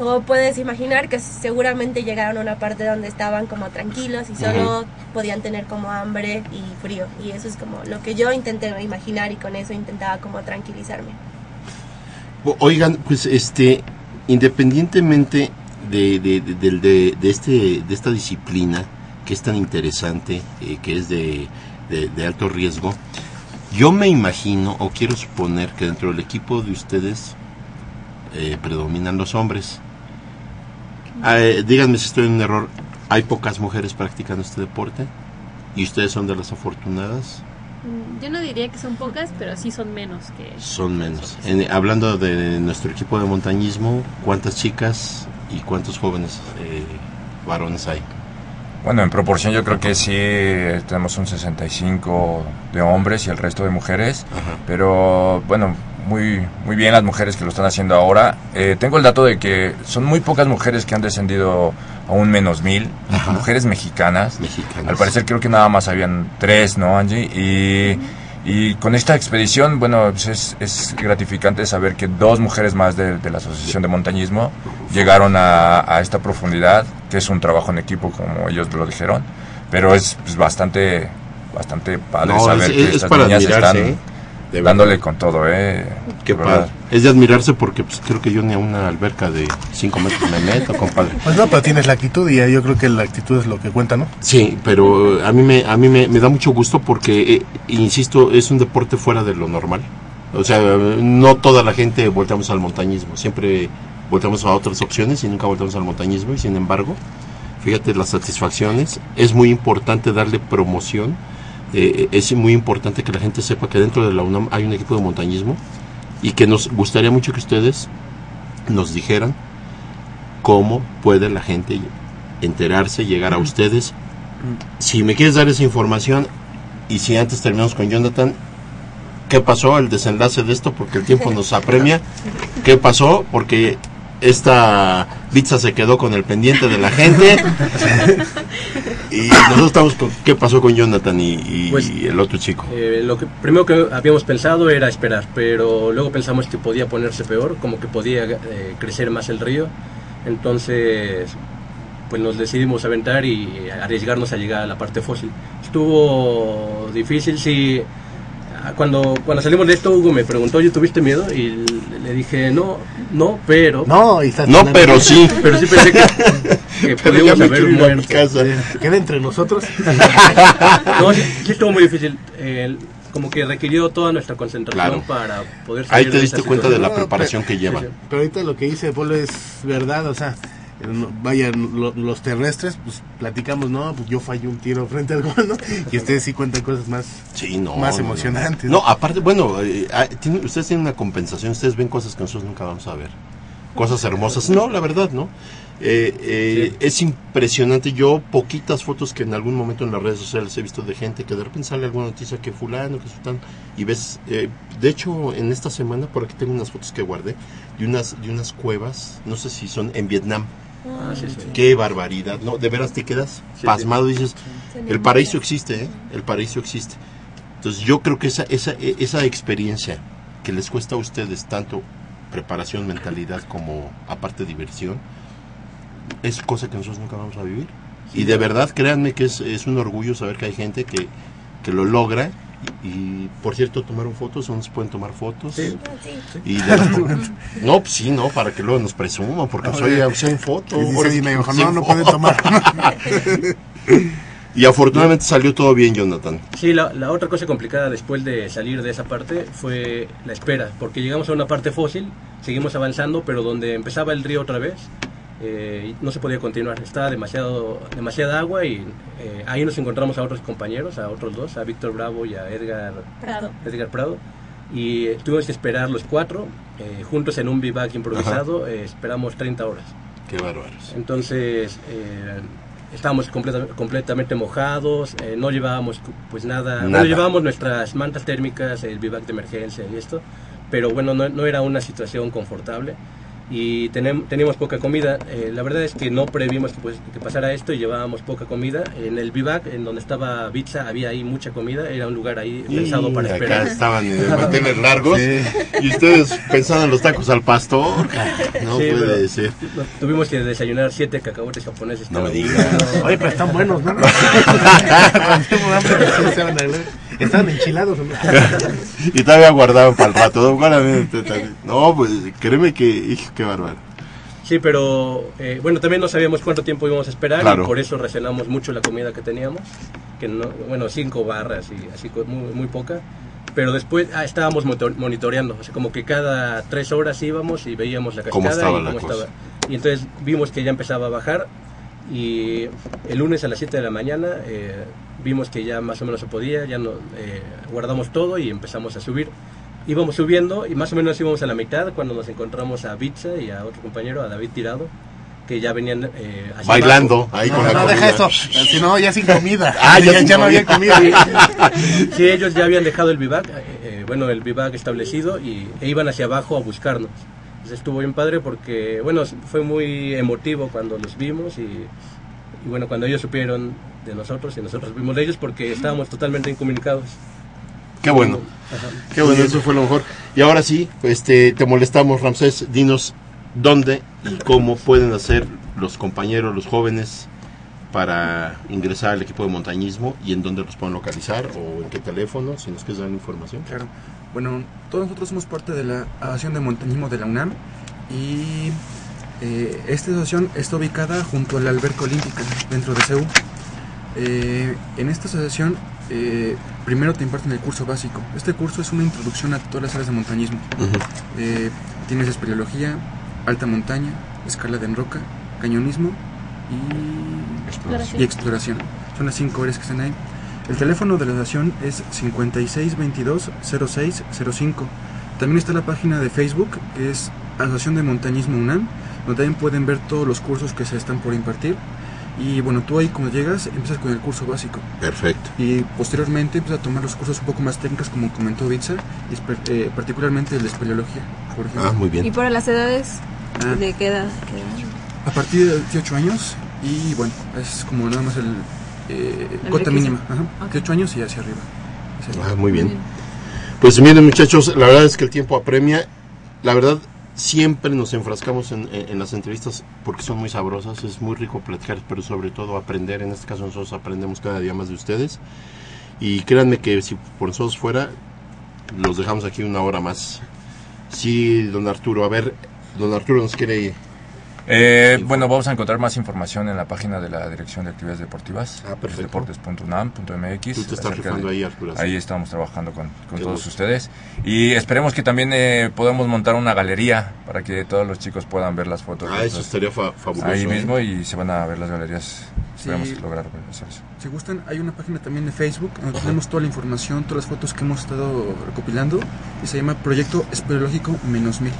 o puedes imaginar que seguramente llegaron a una parte donde estaban como tranquilos y solo podían tener como hambre y frío. Y eso es como lo que yo intenté imaginar y con eso intentaba como tranquilizarme. Oigan, pues este, independientemente de, de- de este, de esta disciplina que es tan interesante, eh, que es de, de- de alto riesgo, yo me imagino o quiero suponer que dentro del equipo de ustedes eh, predominan los hombres. Ah, eh, díganme si estoy en un error. ¿Hay pocas mujeres practicando este deporte? ¿Y ustedes son de las afortunadas? Mm, Yo no diría que son pocas, pero sí son menos que... Son menos. En- hablando de nuestro equipo de montañismo, ¿cuántas chicas y cuántos jóvenes eh, varones hay? Bueno, en proporción yo creo que sí eh, tenemos un 65 de hombres y el resto de mujeres, pero bueno, muy, muy bien las mujeres que lo están haciendo ahora. Eh, tengo el dato de que son muy pocas mujeres que han descendido a un menos mil, mujeres mexicanas. Al parecer creo que nada más habían tres, ¿no, Angie? Y, y con esta expedición, bueno, pues es, es gratificante saber que dos mujeres más de, de la Asociación de Montañismo llegaron a, a esta profundidad, que es un trabajo en equipo, como ellos lo dijeron, pero es pues, bastante, bastante padre No, saber es- que es estas niñas admirarse, están ¿eh? De dándole con todo, ¿eh? Qué padre. Es de admirarse porque pues, creo que yo ni a una alberca de 5 metros me meto, compadre. Pues no, pero tienes la actitud y yo creo que la actitud es lo que cuenta, ¿no? Sí, pero a mí me, a mí me, me da mucho gusto porque, eh, insisto, es un deporte fuera de lo normal. O sea, no toda la gente volteamos al montañismo. Siempre volteamos a otras opciones y nunca volteamos al montañismo y sin embargo, fíjate las satisfacciones, es muy importante darle promoción, eh, es muy importante que la gente sepa que dentro de la UNAM hay un equipo de montañismo y que nos gustaría mucho que ustedes nos dijeran cómo puede la gente enterarse, llegar a ustedes. Si me quieres dar esa información y si antes terminamos con Jonathan, ¿qué pasó? El desenlace de esto, porque el tiempo nos apremia. ¿Qué pasó? Porque esta pizza se quedó con el pendiente de la gente. y nosotros estamos con qué pasó con Jonathan y, y Pues, el otro chico. Eh, lo que primero que habíamos pensado era esperar, pero luego pensamos que podía ponerse peor, como que podía eh, crecer más el río. Entonces, pues nos decidimos aventar y arriesgarnos a llegar a la parte fósil. Estuvo difícil, sí. Ah, Cuando, cuando salimos de esto, Hugo me preguntó, ¿yo tuviste miedo? Y le dije, no, no, pero... No, y No, pero sí. Pero sí pensé que, que podíamos haber muerto. casa. Queda entre nosotros. No, sí, sí estuvo muy difícil. Eh, como que requirió toda nuestra concentración Claro. para poder Ahí salir te de diste cuenta de la preparación que lleva. Pero ahorita lo que dice Polo es verdad, o sea, vaya, lo- los terrestres, pues platicamos, no, pues yo fallé un tiro frente al gol, ¿no? Y ustedes sí cuentan cosas más, Sí, no, más no, no. emocionantes. No, aparte, bueno, eh, ah, tiene- ustedes tienen una compensación, ustedes ven cosas que nosotros nunca vamos a ver. Cosas hermosas. No, la verdad, ¿no? Eh, eh, Es impresionante. Yo, poquitas fotos que en algún momento en las redes sociales he visto de gente que de repente sale alguna noticia que fulano, que sultán, y ves, eh, de hecho, en esta semana, por aquí tengo unas fotos que guardé, de unas, de unas cuevas, no sé si son en Vietnam. Ah, sí, sí. Qué barbaridad, ¿no? De veras te quedas Sí, pasmado, dices, el paraíso existe, ¿eh? El paraíso existe. Entonces yo creo que esa, esa, e- esa experiencia que les cuesta a ustedes tanto preparación, mentalidad como aparte diversión, es cosa que nosotros nunca vamos a vivir. Y de verdad, créanme que es, es un orgullo saber que hay gente que, que lo logra. Y, y, por cierto, tomaron fotos, ¿dónde se pueden tomar fotos? Sí. Y de las- no, pues sí, no, para que luego nos presuman, porque No, soy ya. en foto. Y dice sí dijo, sí, no, no pueden tomar. y afortunadamente salió todo bien, Jonathan. Sí, la, la otra cosa complicada después de salir de esa parte fue la espera, porque llegamos a una parte fósil, seguimos avanzando, pero donde empezaba el río otra vez, eh, no se podía continuar, estaba demasiado, demasiada agua y eh, ahí nos encontramos a otros compañeros, a otros dos, a Víctor Bravo y a Edgar Prado. Edgar Prado, y eh, tuvimos que esperar los cuatro, eh, juntos en un bivac improvisado, eh, esperamos 30 horas. Qué bárbaros. Entonces, eh, estábamos completa- completamente mojados, eh, no llevábamos pues nada, Nada. bueno, llevábamos nuestras mantas térmicas, el bivac de emergencia y esto, pero bueno, no, no era una situación confortable y tenem- teníamos poca comida. Eh, la verdad es que no previmos que, pues, que pasara esto y llevábamos poca comida. En el bivac, en donde estaba Pizza, había ahí mucha comida, era un lugar ahí pensado para acá esperar. estaban en manteles largos Sí. y ustedes pensando en los tacos al pastor. No Sí, puede pero ser. nos Tuvimos que desayunar siete cacahuetes japoneses. No me digas. Oye, pero están buenos, ¿no? Están enchilados. ¿o no? y todavía guardado para el rato. Claramente, No, pues créeme que, qué bárbaro. Sí, pero eh, bueno, también no sabíamos cuánto tiempo íbamos a esperar Claro. y por eso racionamos mucho la comida que teníamos, que no, bueno, cinco barras y así muy, muy poca. Pero después ah, estábamos monitoreando, o sea, como que cada tres horas íbamos y veíamos la cascada ¿Cómo estaba y la cómo cosa? estaba. Y entonces vimos que ya empezaba a bajar y el lunes a las 7 de la mañana eh, vimos que ya más o menos se podía, ya no, eh, guardamos todo y empezamos a subir. Íbamos subiendo y más o menos íbamos a la mitad cuando nos encontramos a Bitza y a otro compañero, a David Tirado, que ya venían eh, hacia Bailando, abajo. ahí No, con la no, comida. deja esto. Si no, ya sin comida. Ah, ya ya, sin ya no había comida. comida. Sí, ellos ya habían dejado el vivac, eh, eh, bueno, el vivac establecido y e iban hacia abajo a buscarnos. Entonces estuvo bien padre porque, bueno, fue muy emotivo cuando los vimos y, y bueno, cuando ellos supieron de nosotros y nosotros vimos de ellos porque estábamos totalmente incomunicados. Qué bueno. Ajá. Qué bueno, eso fue lo mejor. Y ahora sí, este, te molestamos, Ramsés. Dinos dónde y cómo pueden hacer los compañeros, los jóvenes, para ingresar al equipo de montañismo y en dónde los pueden localizar o en qué teléfono, si nos quieres dar información. Claro. Bueno, todos nosotros somos parte de la Asociación de Montañismo de la UNAM y eh, esta asociación está ubicada junto a la alberca olímpica dentro de CEU. Eh, en esta asociación eh, primero te imparten el curso básico. Este curso es una introducción a todas las áreas de montañismo. Eh, tienes espeleología, alta montaña, escalada en roca, cañonismo y Exploración. y exploración. Son las cinco áreas que están ahí. El teléfono de la asociación es 5622-0605. También está la página de Facebook, que es Asociación de Montañismo UNAM, donde también pueden ver todos los cursos que se están por impartir. Y bueno, tú ahí cuando llegas empiezas con el curso básico. Perfecto. Y posteriormente empiezas a tomar los cursos un poco más técnicos, como comentó Bitsa, y eh, particularmente el de espeleología, por ejemplo. Ah, muy ¿Y para las edades? Ah. ¿De qué edad? qué edad? A partir de 18 años, y bueno, es como nada más el eh, requisito. mínima. Ajá, Ok. 18 años y hacia arriba. Hacia Ah, muy bien. Pues miren muchachos, la verdad es que el tiempo apremia. La verdad, siempre nos enfrascamos en, en- en las entrevistas porque son muy sabrosas, es muy rico platicar, pero sobre todo aprender. En este caso nosotros aprendemos cada día más de ustedes. Y créanme que si por nosotros fuera, los dejamos aquí una hora más. Sí, don Arturo, a ver, don Arturo nos quiere... Eh, bueno, vamos a encontrar más información en la página de la Dirección de Actividades Deportivas, Ah, deportes.unam.mx. Tú te estás acerca rifando de- ahí, estamos trabajando con, todos gusto. ustedes. Y esperemos que también eh, podamos montar una galería para que todos los chicos puedan ver las fotos. Ah, eso estaría fa- fabuloso. Ahí ¿eh? mismo y se van a ver las galerías. Sí. Esperemos lograr hacer eso. Si gustan, hay una página también de Facebook donde tenemos toda la información, todas las fotos que hemos estado recopilando y se llama Proyecto Espeleológico Menos Mil.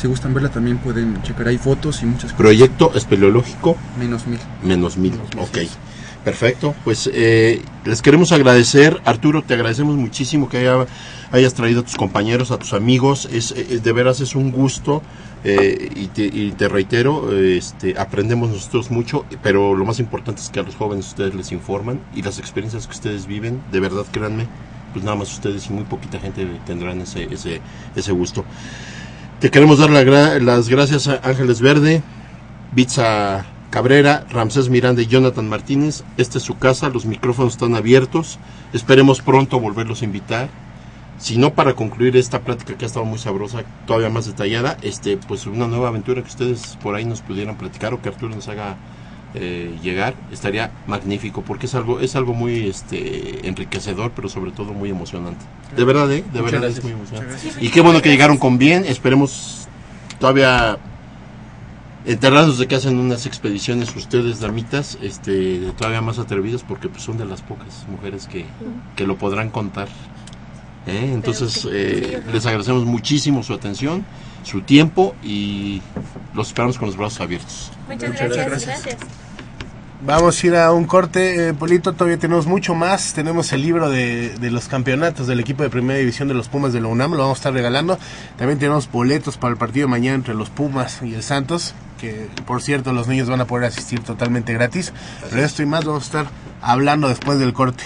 Si gustan verla también pueden checar ahí fotos y muchas cosas. Proyecto espeleológico Menos Mil. Menos mil. Ok. Perfecto. Pues eh, les queremos agradecer. Arturo, te agradecemos muchísimo que haya- hayas traído a tus compañeros, a tus amigos. Es, de veras es un gusto. eh, y, te, y te reitero, este, aprendemos nosotros mucho, pero lo más importante es que a los jóvenes ustedes les informan y las experiencias que ustedes viven, de verdad créanme, pues nada más ustedes y muy poquita gente tendrán ese, ese, ese gusto. Te queremos dar las gracias a Ángeles Verde, Bitsa Cabrera, Ramsés Miranda y Jonathan Martínez. Esta es su casa, los micrófonos están abiertos. Esperemos pronto volverlos a invitar. Si no, para concluir esta plática que ha estado muy sabrosa, todavía más detallada, este, pues una nueva aventura que ustedes por ahí nos pudieran platicar o que Arturo nos haga eh, llegar, estaría magnífico, porque es algo, es algo muy este, enriquecedor, pero sobre todo muy emocionante. De verdad, ¿eh? De Muchas verdad gracias. es muy emocionante. Y qué bueno que llegaron con bien, esperemos todavía enterrados de que hacen unas expediciones ustedes, damitas, este, todavía más atrevidas, porque pues, son de las pocas mujeres que, que lo podrán contar. ¿eh? Entonces, eh, les agradecemos muchísimo su atención, su tiempo y los esperamos con los brazos abiertos. Muchas, Muchas gracias. gracias. gracias. Vamos a ir a un corte, eh, Polito, todavía tenemos mucho más. Tenemos el libro de, de los campeonatos del equipo de primera división de los Pumas de la UNAM, lo vamos a estar regalando. También tenemos boletos para el partido de mañana entre los Pumas y el Santos, que por cierto los niños van a poder asistir totalmente gratis. Pero esto y más vamos a estar hablando después del corte.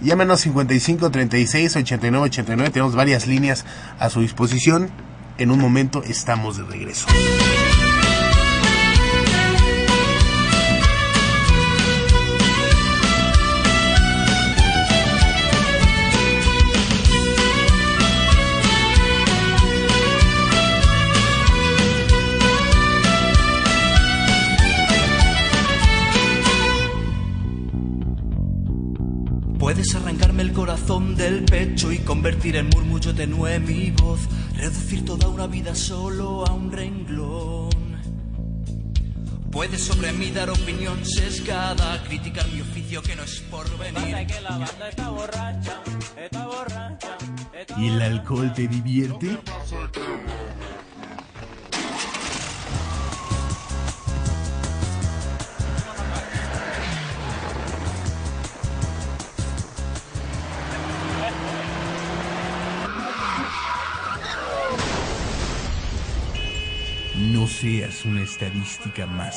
Llámenos 55 36 89 89, tenemos varias líneas a su disposición. En un momento estamos de regreso. Puedes arrancarme el corazón del pecho y convertir en murmullo tenue mi voz, reducir toda una vida solo a un renglón. Puedes sobre mí dar opinión sesgada, criticar mi oficio que no es por venir. ¿Y el alcohol te divierte? No seas una estadística más.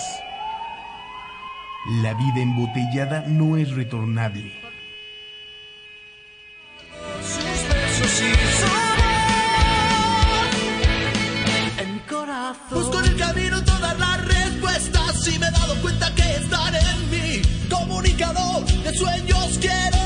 La vida embotellada no es retornable. Sus besos y su voz en mi corazón. Busco en el camino todas las respuestas y me he dado cuenta que están en mí. Comunicador de sueños quiero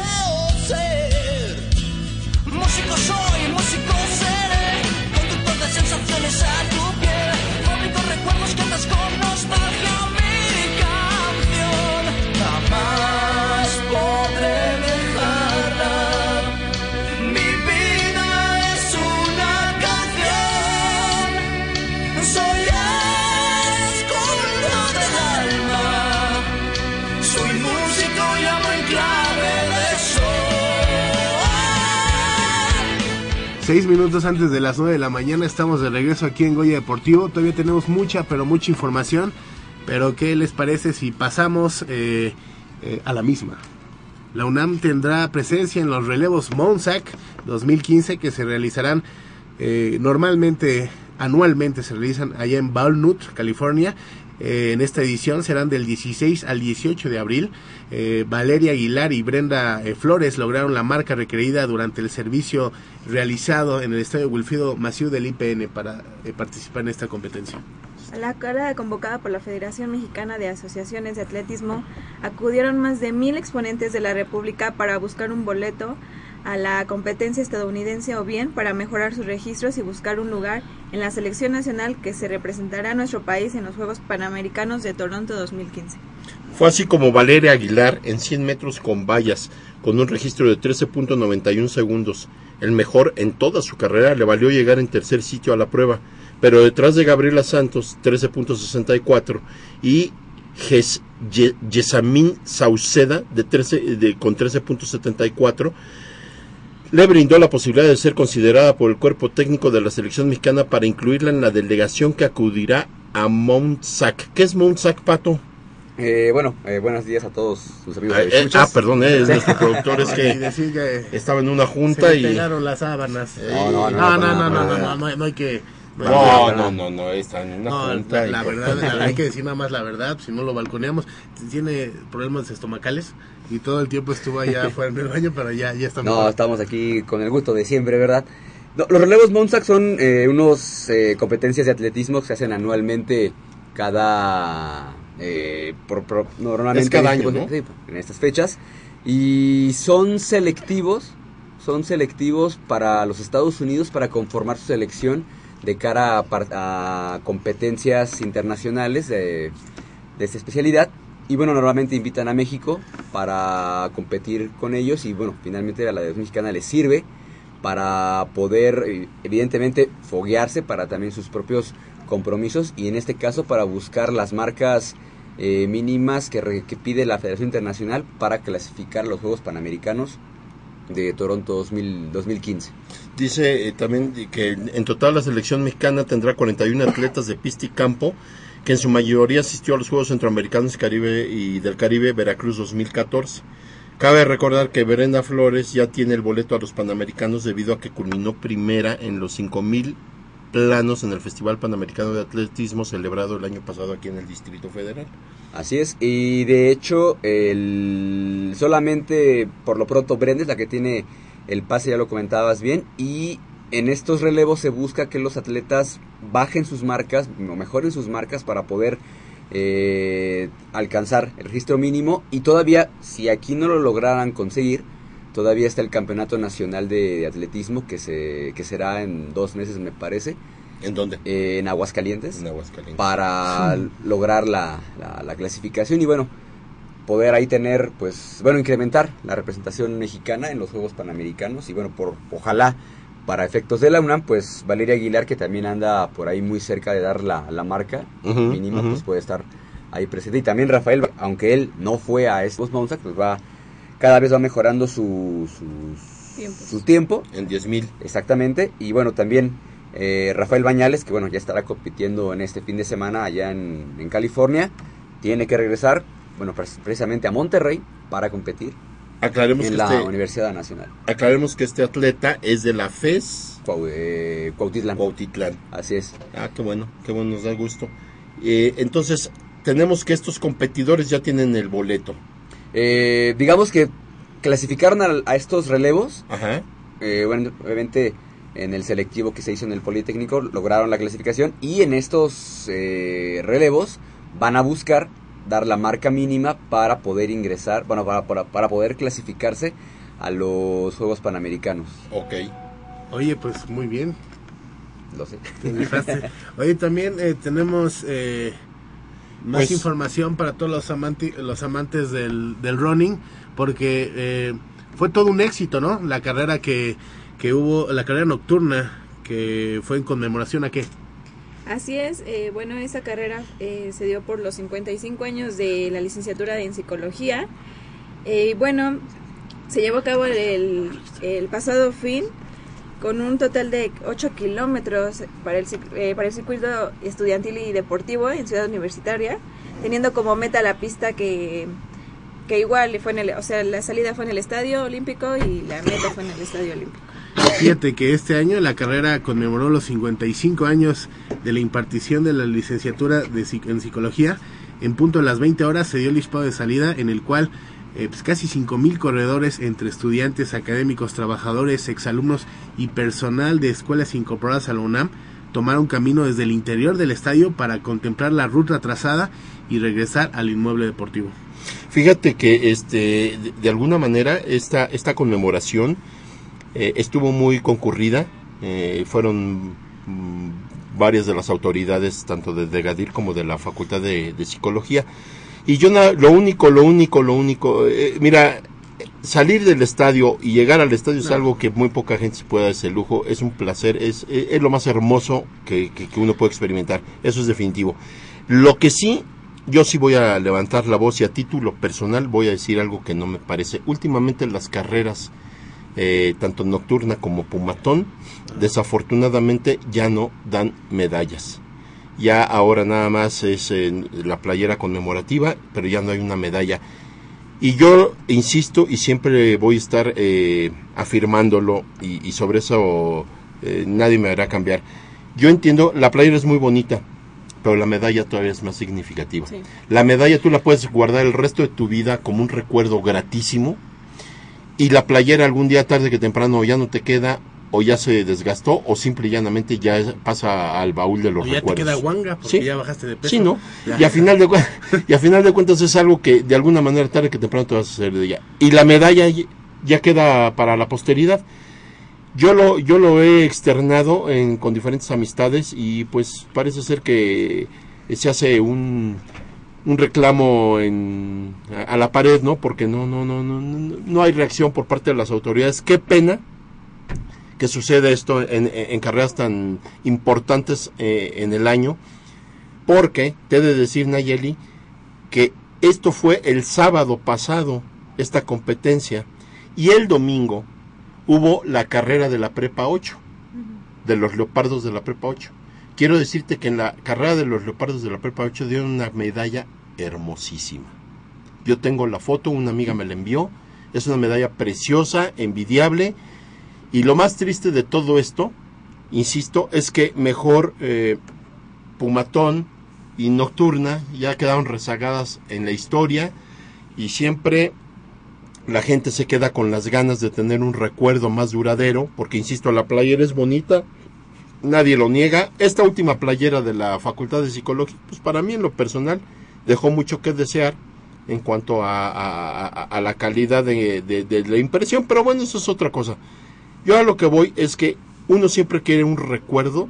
Seis minutos antes de las 9 de la mañana estamos de regreso aquí en Goya Deportivo. Todavía tenemos mucha, pero mucha información. Pero ¿qué les parece si pasamos eh, eh, a la misma? La UNAM tendrá presencia en los relevos Monsac 2015 que se realizarán eh, normalmente, anualmente se realizan allá en Walnut, California. En esta edición serán del 16 al 18 de abril. Eh, Valeria Aguilar y Brenda eh, Flores lograron la marca requerida durante el servicio realizado en el estadio Wilfrido Maciú del IPN para eh, participar en esta competencia. A la carrera convocada por la Federación Mexicana de Asociaciones de Atletismo acudieron más de mil exponentes de la República para buscar un boleto a la competencia estadounidense o bien para mejorar sus registros y buscar un lugar en la selección nacional que se representará a nuestro país en los Juegos Panamericanos de Toronto 2015. Fue así como Valeria Aguilar en 100 metros con vallas, con un registro de 13.91 segundos. El mejor en toda su carrera le valió llegar en tercer sitio a la prueba, pero detrás de Gabriela Santos, 13.64, y Ges- Ye- Yesamín Sauceda, de 13, de, con 13.74, le brindó la posibilidad de ser considerada por el cuerpo técnico de la selección mexicana para incluirla en la delegación que acudirá a Mount Sac. ¿Qué es Mount Sac, Pato? Eh, bueno, eh, buenos días a todos sus amigos. Eh, eh ah, perdón, eh, es nuestro productor es que, estaba en una junta y pegaron las sábanas. No, no, no, no, no, no, no hay que. No, no, no, no, está en una no, junta. La, verdad, hay que decir nada más la verdad, si no lo balconeamos. Tiene problemas estomacales y todo el tiempo estuvo allá fuera en el baño, pero ya, ya estamos. No, estamos aquí con el gusto de siempre, ¿verdad? No, los relevos Monsac son eh, unos eh, competencias de atletismo que se hacen anualmente cada eh, por, por- normalmente Es cada año, ¿no? sí, en estas fechas. Y son selectivos, son selectivos para los Estados Unidos para conformar su selección de cara a competencias internacionales de, de esta especialidad. Y bueno, normalmente invitan a México para competir con ellos y bueno, finalmente a la delegación mexicana les sirve para poder, eh, evidentemente, foguearse para también sus propios compromisos y en este caso para buscar las marcas eh, mínimas que, pide la Federación Internacional para clasificar los Juegos Panamericanos de Toronto 2000 2015. Dice eh, también que en total la selección mexicana tendrá 41 atletas de pista y campo, que en su mayoría asistió a los Juegos Centroamericanos Caribe y del Caribe Veracruz 2014. Cabe recordar que Brenda Flores ya tiene el boleto a los Panamericanos debido a que culminó primera en los 5000 planos en el Festival Panamericano de Atletismo celebrado el año pasado aquí en el Distrito Federal. Así es, y de hecho, el, solamente por lo pronto Brenda es la que tiene el pase, ya lo comentabas bien, y en estos relevos se busca que los atletas bajen sus marcas, o mejoren sus marcas para poder eh, alcanzar el registro mínimo, y todavía, si aquí no lo lograran conseguir, todavía está el Campeonato Nacional de, de Atletismo, que, se, que será en dos meses, me parece. ¿En dónde? en Aguascalientes. En Aguascalientes. Para lograr la, la- la clasificación y bueno, poder ahí tener, pues, bueno, incrementar la representación mexicana en los Juegos Panamericanos y bueno, por ojalá para efectos de la UNAM, pues Valeria Aguilar, que también anda por ahí muy cerca de dar la, la marca mínima, pues puede estar ahí presente. Y también Rafael, aunque él no fue a estos Monza, pues va, cada vez va mejorando su, su, Tiempos. su tiempo. En 10.000. Exactamente. Y bueno, también eh, Rafael Bañales, que bueno, ya estará compitiendo en este fin de semana allá en, en California, tiene que regresar, bueno, pre- precisamente a Monterrey para competir Aclaremos en que la este- Universidad Nacional. Aclaremos que este atleta es de la FES Cuau- eh, Cuautitlán. Cuautitlán. Así es. Ah, qué bueno, qué bueno, nos da gusto. Eh, entonces, tenemos que estos competidores ya tienen el boleto. Eh, digamos que clasificaron a, estos relevos. Ajá. Eh, bueno, obviamente en el selectivo que se hizo en el Politécnico lograron la clasificación y en estos eh, relevos van a buscar dar la marca mínima para poder ingresar, bueno, para, para, para poder clasificarse a los Juegos Panamericanos. Ok. Oye, pues muy bien. Lo sé. Oye, también eh, tenemos eh, más Pues- información para todos los, amanti- los amantes del, del running, porque eh, fue todo un éxito, ¿no? La carrera que, que hubo, la carrera nocturna, que fue en conmemoración a qué? Así es, eh, bueno, esa carrera eh, se dio por los 55 años de la licenciatura en psicología. Eh, y bueno, se llevó a cabo el, el pasado fin con un total de 8 kilómetros para el, eh, para el circuito estudiantil y deportivo en Ciudad Universitaria, teniendo como meta la pista que, que igual fue en el, o sea, la salida fue en el Estadio Olímpico y la meta fue en el Estadio Olímpico. Fíjate que este año la carrera conmemoró los 55 años de la impartición de la licenciatura de, en psicología. En punto a las 20 horas se dio el disparo de salida en el cual eh, pues casi 5.000 corredores entre estudiantes, académicos, trabajadores, exalumnos y personal de escuelas incorporadas a la UNAM tomaron camino desde el interior del estadio para contemplar la ruta trazada y regresar al inmueble deportivo. Fíjate que este de, alguna manera esta esta conmemoración eh, estuvo muy concurrida, eh, fueron mm, varias de las autoridades tanto de Degadir como de la Facultad de Psicología y yo lo único lo único lo único eh, mira salir del estadio y llegar al estadio es algo que muy poca gente se puede dar ese lujo, es un placer, es, es, es lo más hermoso que, que- que uno puede experimentar, eso es definitivo. Lo que sí, yo sí voy a levantar la voz y a título personal voy a decir algo que no me parece. Últimamente las carreras, eh, tanto nocturna como pumatón, desafortunadamente ya no dan medallas. Ya ahora nada más es la playera conmemorativa, pero ya no hay una medalla. Y yo insisto y siempre voy a estar eh, afirmándolo y, y sobre eso eh, nadie me hará cambiar. Yo entiendo, la playera es muy bonita, pero la medalla todavía es más significativa. Sí. La medalla tú la puedes guardar el resto de tu vida como un recuerdo gratísimo y la playera algún día tarde que temprano ya no te queda o ya se desgastó o simple y llanamente ya pasa al baúl de los O ya te recuerdos. queda guanga porque Sí. ya bajaste de peso. Sí, ¿no? Ya. Y a final de y a final de cuentas es algo que de alguna manera tarde que temprano te vas a hacer de ella. Y la medalla ya queda para la posteridad. Yo lo yo lo he externado en, con diferentes amistades y pues parece ser que se hace un un reclamo en, a, a la pared, ¿no? Porque no no no no no no hay reacción por parte de las autoridades. Qué pena que sucede esto en, en- en carreras tan importantes eh, en el año, porque te he de decir, Nayeli, que esto fue el sábado pasado, esta competencia, y el domingo hubo la carrera de la Prepa 8, de los Leopardos de la Prepa 8. Quiero decirte que en la carrera de los Leopardos de la Prepa 8 dieron una medalla hermosísima. Yo tengo la foto, una amiga me la envió, es una medalla preciosa, envidiable, y lo más triste de todo esto, insisto, es que mejor eh, Pumatón y Nocturna ya quedaron rezagadas en la historia y siempre la gente se queda con las ganas de tener un recuerdo más duradero, porque insisto, la playera es bonita, nadie lo niega. Esta última playera de la Facultad de Psicología, pues para mí en lo personal dejó mucho que desear en cuanto a, la calidad de- de la impresión, pero bueno, eso es otra cosa. Yo a lo que voy es que uno siempre quiere un recuerdo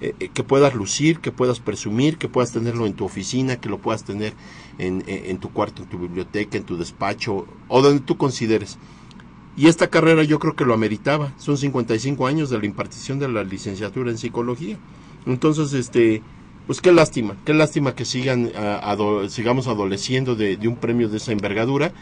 eh, eh, que puedas lucir, que puedas presumir, que puedas tenerlo en tu oficina, que lo puedas tener en, en- tu cuarto, en tu biblioteca, en tu despacho o donde tú consideres. Y esta carrera yo creo que lo ameritaba. Son 55 años de la impartición de la licenciatura en psicología. Entonces, este, pues qué lástima, qué lástima que sigan ah, ado- sigamos adoleciendo de un premio de esa envergadura.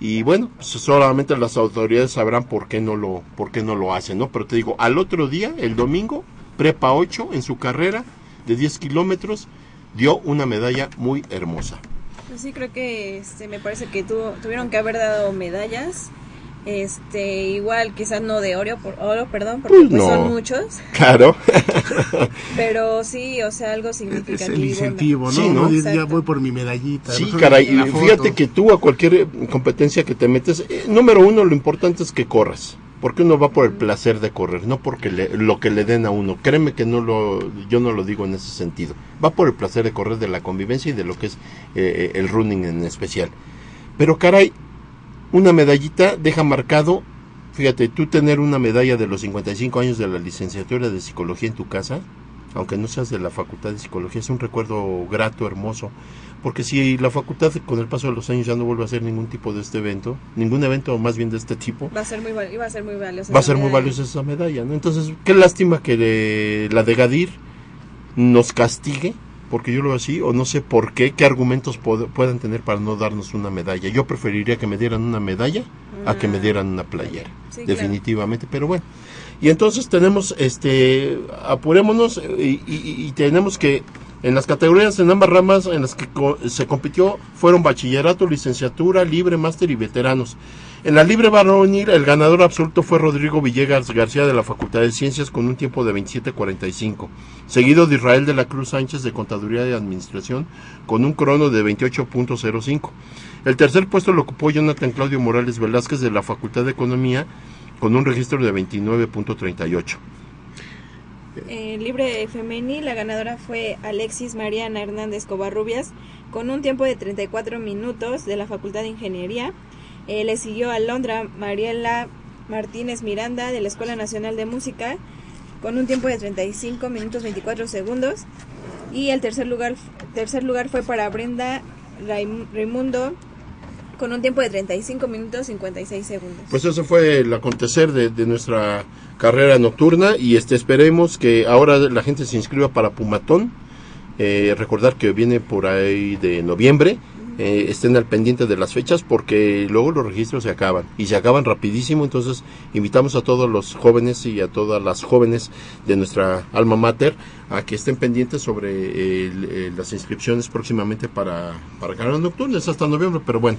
Y bueno, pues solamente las autoridades sabrán por qué no lo, por qué no lo hacen, ¿no? Pero te digo, al otro día, el domingo, Prepa 8 en su carrera de 10 kilómetros, dio una medalla muy hermosa. Pues sí, creo que este, me parece que tuvo- tuvieron que haber dado medallas. Este, igual, quizás no de oro, por, oro perdón, porque Pues pues no. son muchos. Claro. Pero sí, o sea, algo Es significativo. el incentivo, ¿no? Sí, ¿no? Ya voy por mi medallita. Sí, ¿no? caray, fíjate que tú a cualquier eh, competencia que te metes, eh, número uno, lo importante es que corras. Porque uno va por el placer de correr, no porque le- lo que le den a uno. Créeme que no lo, yo no lo digo en ese sentido. Va por el placer de correr, de la convivencia y de lo que es eh, el running en especial. Pero caray, una medallita deja marcado, fíjate, tú tener una medalla de los 55 años de la licenciatura de psicología en tu casa, aunque no seas de la facultad de psicología, es un recuerdo grato, hermoso. Porque si la facultad con el paso de los años ya no vuelve a hacer ningún tipo de este evento, ningún evento más bien de este tipo, Va a ser muy, iba a ser muy valiosa. va a ser muy valiosa esa medalla, ¿no? Entonces, qué lástima que de- la de Gadir nos castigue, porque yo lo veo así, o no sé por qué, qué argumentos puedan tener para no darnos una medalla. Yo preferiría que me dieran una medalla a que me dieran una playera, Sí, claro. definitivamente, pero bueno. Y entonces tenemos, este, apurémonos y, y- y tenemos que, en las categorías en ambas ramas en las que co- se compitió fueron bachillerato, licenciatura, libre, máster y veteranos. En la libre varonil, el ganador absoluto fue Rodrigo Villegas García de la Facultad de Ciencias con un tiempo de 27.45, seguido de Israel de la Cruz Sánchez de Contaduría y Administración con un crono de 28.05. El tercer puesto lo ocupó Jonathan Claudio Morales Velázquez de la Facultad de Economía con un registro de 29.38. En libre femenil, la ganadora fue Alexis Mariana Hernández Covarrubias con un tiempo de 34 minutos de la Facultad de Ingeniería. Eh, le siguió Alondra Mariela Martínez Miranda de la Escuela Nacional de Música con un tiempo de 35 minutos 24 segundos. Y el tercer lugar, tercer lugar fue para Brenda Raim- Raimundo con un tiempo de 35 minutos 56 segundos. Pues eso fue el acontecer de, de nuestra carrera nocturna y este esperemos que ahora la gente se inscriba para Pumatón. Eh, recordar que viene por ahí de noviembre. Eh, estén al pendiente de las fechas porque luego los registros se acaban y se acaban rapidísimo. Entonces invitamos a todos los jóvenes y a todas las jóvenes de nuestra alma mater a que estén pendientes sobre eh, las inscripciones próximamente para, para carreras nocturnas hasta noviembre. Pero bueno,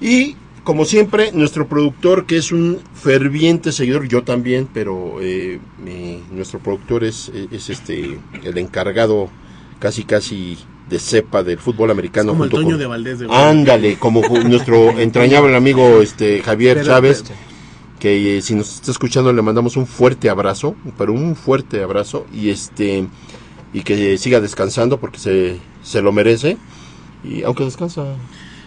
y como siempre, nuestro productor, que es un ferviente seguidor, yo también, pero eh, nuestro productor es, es este el encargado casi casi de cepa del fútbol americano. Como el junto Toño con- de Valdés de Ándale, como nuestro entrañable amigo este Javier Pero- Chávez, que eh, si nos está escuchando le mandamos un fuerte abrazo, pero un fuerte abrazo y este y que siga descansando porque se, se lo merece y aunque descansa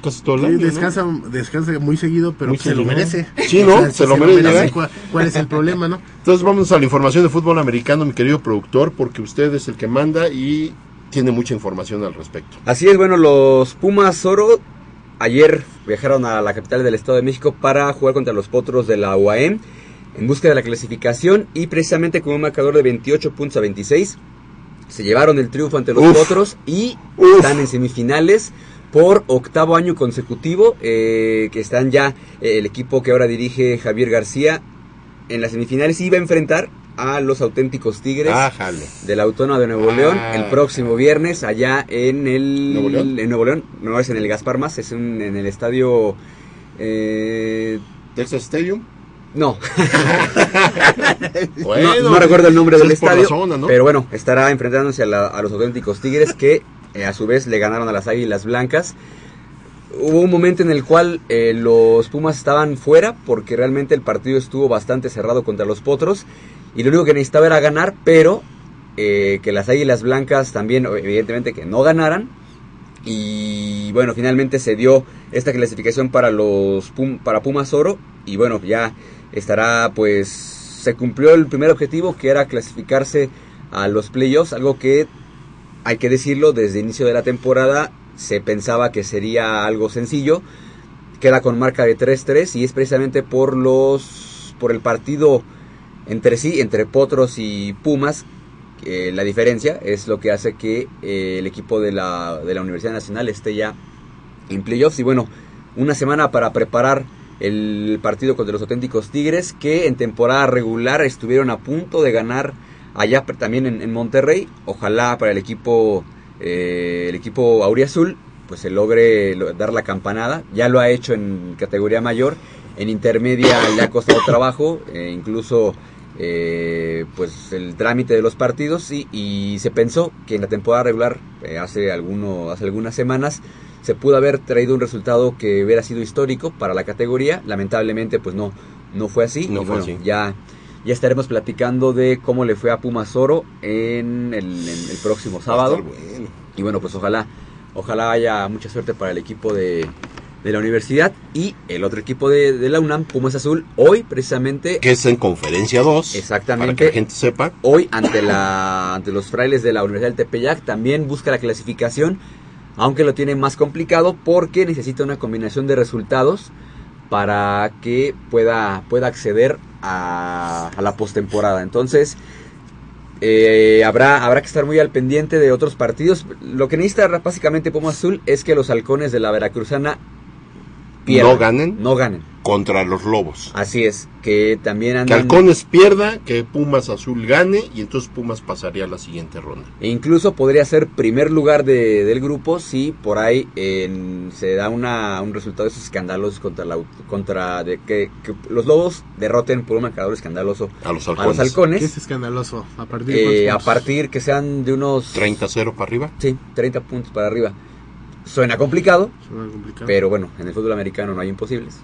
casi todo el año, ¿no? descansa, descansa muy seguido, pero Muy se lo merece. Sí, ¿no? O sea, Se si lo merece. ¿Cuál, cuál es el problema, no? Entonces vamos a la información de fútbol americano, mi querido productor, porque usted es el que manda y tiene mucha información al respecto. Así es, bueno, los Pumas Oro ayer viajaron a la capital del Estado de México para jugar contra los Potros de la UAM en busca de la clasificación y precisamente con un marcador de 28 puntos a 26 se llevaron el triunfo ante los Uf. Potros y están en semifinales por octavo año consecutivo eh, que están ya eh, el equipo que ahora dirige Javier García en las semifinales y va a enfrentar a los auténticos Tigres Ájale. de la Autónoma de Nuevo León Ah. el próximo viernes allá en el ¿Nuevo León? en Nuevo León no es en el Gaspar Más es un- en el estadio eh, Texas Stadium no Bueno, no, no recuerdo el nombre del estadio zona, ¿no? pero bueno estará enfrentándose a, la- a los auténticos Tigres que eh, a su vez le ganaron a las Águilas Blancas Hubo un momento en el cual eh, los Pumas estaban fuera porque realmente el partido estuvo bastante cerrado contra los Potros y lo único que necesitaba era ganar, pero eh, que las Águilas Blancas también, evidentemente, que no ganaran. Y bueno, finalmente se dio esta clasificación para los Pum- para Pumas Oro y bueno, ya estará pues se cumplió el primer objetivo que era clasificarse a los playoffs, algo que hay que decirlo, desde el inicio de la temporada se pensaba que sería algo sencillo. Queda con marca de 3-3 y es precisamente por los por el partido entre sí, entre Potros y Pumas, que la diferencia es lo que hace que eh, el equipo de la, de la Universidad Nacional esté ya en playoffs. Y bueno, una semana para preparar el partido contra los auténticos Tigres, que en temporada regular estuvieron a punto de ganar allá también en, en Monterrey. Ojalá para el equipo, eh, el equipo Auriazul, pues se logre lo- dar la campanada. Ya lo ha hecho en categoría mayor. En intermedia le ha costado trabajo, eh, incluso eh, pues el trámite de los partidos y, y se pensó que en la temporada regular eh, hace alguno hace algunas semanas se pudo haber traído un resultado que hubiera sido histórico para la categoría. Lamentablemente pues no no fue así. No y fue bueno, así. ya ya estaremos platicando de cómo le fue a Pumas Oro en el, en el próximo sábado. y bueno pues ojalá ojalá haya mucha suerte para el equipo de de la universidad y el otro equipo de, de la UNAM, Pumas Azul, hoy precisamente Que es en conferencia 2. Exactamente. Para que la gente sepa. Hoy ante la ante los frailes de la Universidad del Tepeyac también busca la clasificación, aunque lo tiene más complicado porque necesita una combinación de resultados para que pueda pueda acceder a, a la postemporada. Entonces eh, habrá habrá que estar muy al pendiente de otros partidos. Lo que necesita básicamente Pumas Azul es que los halcones de la Veracruzana pierdan, no ganen, no ganen. contra los Lobos. Así es, que también Que andan... Halcones pierda, que Pumas Azul gane y entonces Pumas pasaría a la siguiente ronda. E incluso podría ser primer lugar de- del grupo si por ahí en- se da una, un resultado de esos escandalosos contra la contra de que, que los lobos derroten por un marcador escandaloso a los halcones. ¿Qué es escandaloso? ¿A partir de Eh, a partir que sean de unos 30-0 para arriba. Sí, 30 puntos para arriba. Suena complicado, Suena complicado. pero bueno, en el fútbol americano no hay imposibles.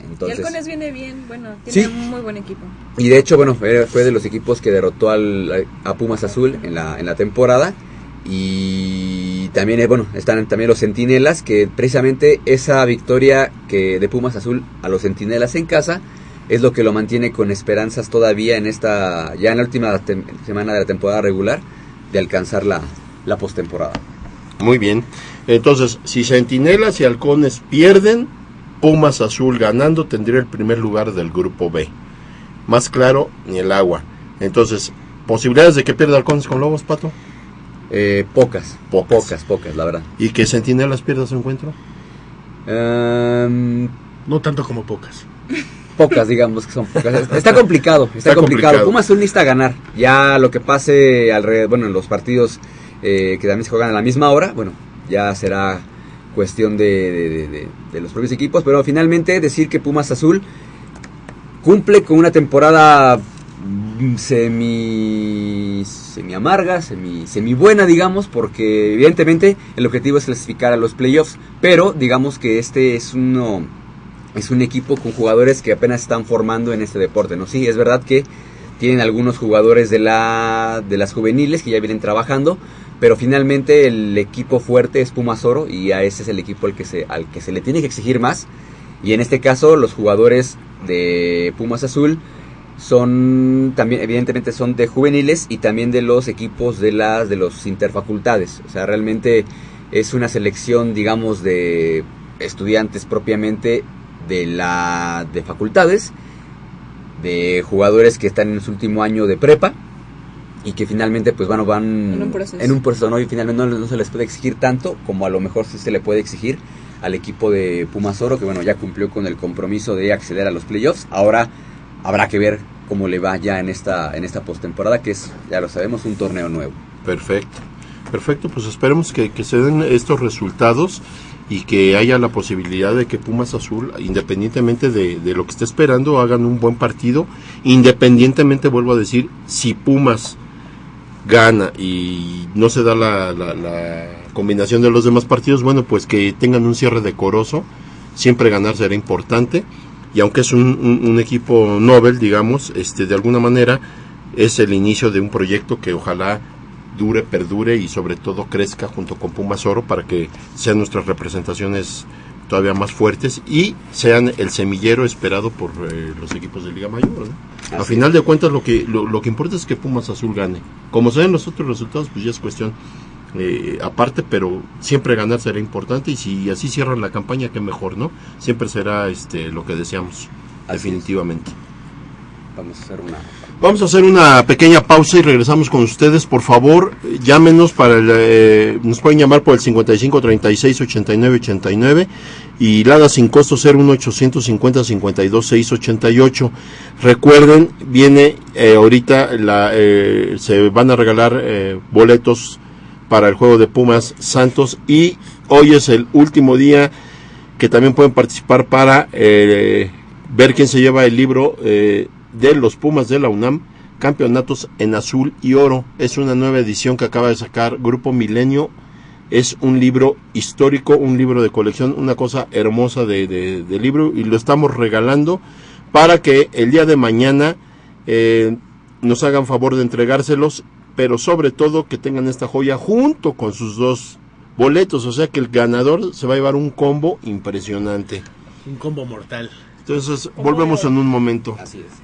y Entonces, Halcones viene bien, bueno, tiene Sí. un muy buen equipo. Y de hecho, bueno, fue fue de los equipos que derrotó al, a Pumas Azul en la, en la temporada. Y también, eh, bueno, están también los Centinelas, que precisamente esa victoria que de Pumas Azul a los Centinelas en casa es lo que lo mantiene con esperanzas todavía en esta, ya en la última tem- semana de la temporada regular, de alcanzar la, la postemporada. Muy bien. Entonces, si Centinelas y Halcones pierden, Pumas Azul ganando tendría el primer lugar del grupo B. Más claro, ni el agua. Entonces, ¿posibilidades de que pierda Halcones con Lobos, Pato? Eh, pocas, pocas, pocas, la verdad. ¿Y que Centinelas pierda su encuentro? Em, No tanto como pocas. Pocas, digamos que son pocas. Está complicado, está, Está complicado. complicado. Pumas Azul necesita ganar. Ya lo que pase alrededor, bueno, en los partidos eh, que también se juegan a la misma hora, bueno, ya será cuestión de, de- de- los propios equipos. Pero finalmente decir que Pumas Azul cumple con una temporada mm, semi semi amarga, semi, semi buena, digamos, porque evidentemente el objetivo es clasificar a los playoffs, pero digamos que este es uno es un equipo con jugadores que apenas están formando en este deporte, ¿no? Sí, es verdad que tienen algunos jugadores de la de las juveniles que ya vienen trabajando, pero finalmente el equipo fuerte es Pumas Oro y a ese es el equipo al que se al que se le tiene que exigir más. Y en este caso los jugadores de Pumas Azul son también evidentemente son de juveniles y también de los equipos de las de los interfacultades, o sea, realmente es una selección digamos de estudiantes propiamente de la de facultades, de jugadores que están en su último año de prepa y que finalmente pues bueno van En un proceso. en un proceso, ¿no? y finalmente no, no se les puede exigir tanto como a lo mejor sí se le puede exigir al equipo de Pumas Oro que bueno ya cumplió con el compromiso de acceder a los playoffs ahora habrá que ver cómo le va ya en esta en esta postemporada que es ya lo sabemos un torneo nuevo Perfecto. Perfecto, pues esperemos que, que se den estos resultados y que haya la posibilidad de que Pumas Azul, independientemente de, de lo que esté esperando, hagan un buen partido. Independientemente, vuelvo a decir, si Pumas gana y no se da la, la- la combinación de los demás partidos, bueno, pues que tengan un cierre decoroso. Siempre ganar será importante. Y aunque es un, equipo Nobel, digamos, este, de alguna manera es el inicio de un proyecto que ojalá dure, perdure y sobre todo crezca junto con Pumas Oro para que sean nuestras representaciones todavía más fuertes y sean el semillero esperado por eh, los equipos de Liga Mayor. ¿no? A final de cuentas lo que lo, lo que importa es que Pumas Azul gane. Como se ven los otros resultados, pues ya es cuestión eh, aparte, pero siempre ganar será importante y si así cierran la campaña, qué mejor, ¿no? Siempre será este lo que deseamos, definitivamente. vamos a hacer una Vamos a hacer una pequeña pausa y regresamos con ustedes. Por favor, llámenos para el, eh, nos pueden llamar por el 55 36 89 89 y Lada sin costo 01 850 52 688. Recuerden, viene eh, ahorita eh, se van a regalar boletos para el juego de Pumas Santos y hoy es el último día que también pueden participar para ver quién se lleva el libro de los Pumas de la UNAM, Campeonatos en Azul y Oro. Es una nueva edición que acaba de sacar Grupo Milenio. Es un libro histórico, un libro de colección, una cosa hermosa de, de- de libro y lo estamos regalando para que el día de mañana eh, nos hagan favor de entregárselos, pero sobre todo que tengan esta joya junto con sus dos boletos, o sea que el ganador se va a llevar un combo impresionante. Un combo mortal. Entonces, volvemos en un momento. Así es.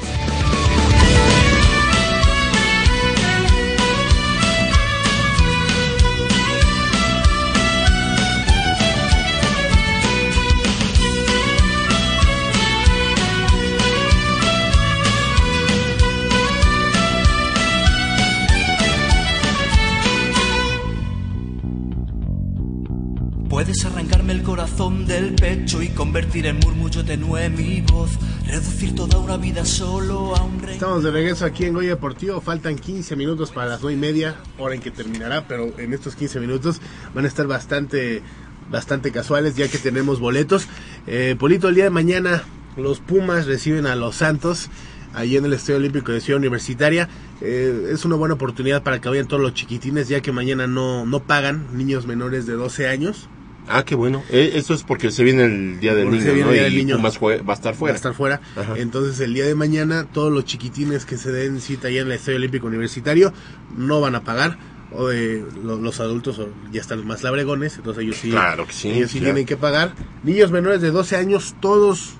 Arrancarme el corazón del pecho y convertir en murmullo tenue mi voz, reducir toda una vida solo a un rey. Estamos de regreso aquí en Goya Deportivo. Faltan 15 minutos para las 9 y media, hora en que terminará, pero en estos 15 minutos van a estar bastante, bastante casuales ya que tenemos boletos. Eh, Polito, el día de mañana los Pumas reciben a los Santos allí en el Estadio Olímpico de Ciudad Universitaria. Eh, es una buena oportunidad para que vayan todos los chiquitines, ya que mañana no, no pagan niños menores de 12 años. Ah, qué bueno. Eh, eso es porque se viene el Día del Porque Niño, se viene ¿no? el Día del Niño. Va a estar fuera. Va a estar fuera. Ajá. Entonces el día de mañana todos los chiquitines que se den cita allá en el Estadio Olímpico Universitario no van a pagar. O, eh, lo- los adultos o- ya están más labregones, entonces ellos sí, Claro que sí, ellos sí tienen que pagar. Niños menores de 12 años, todos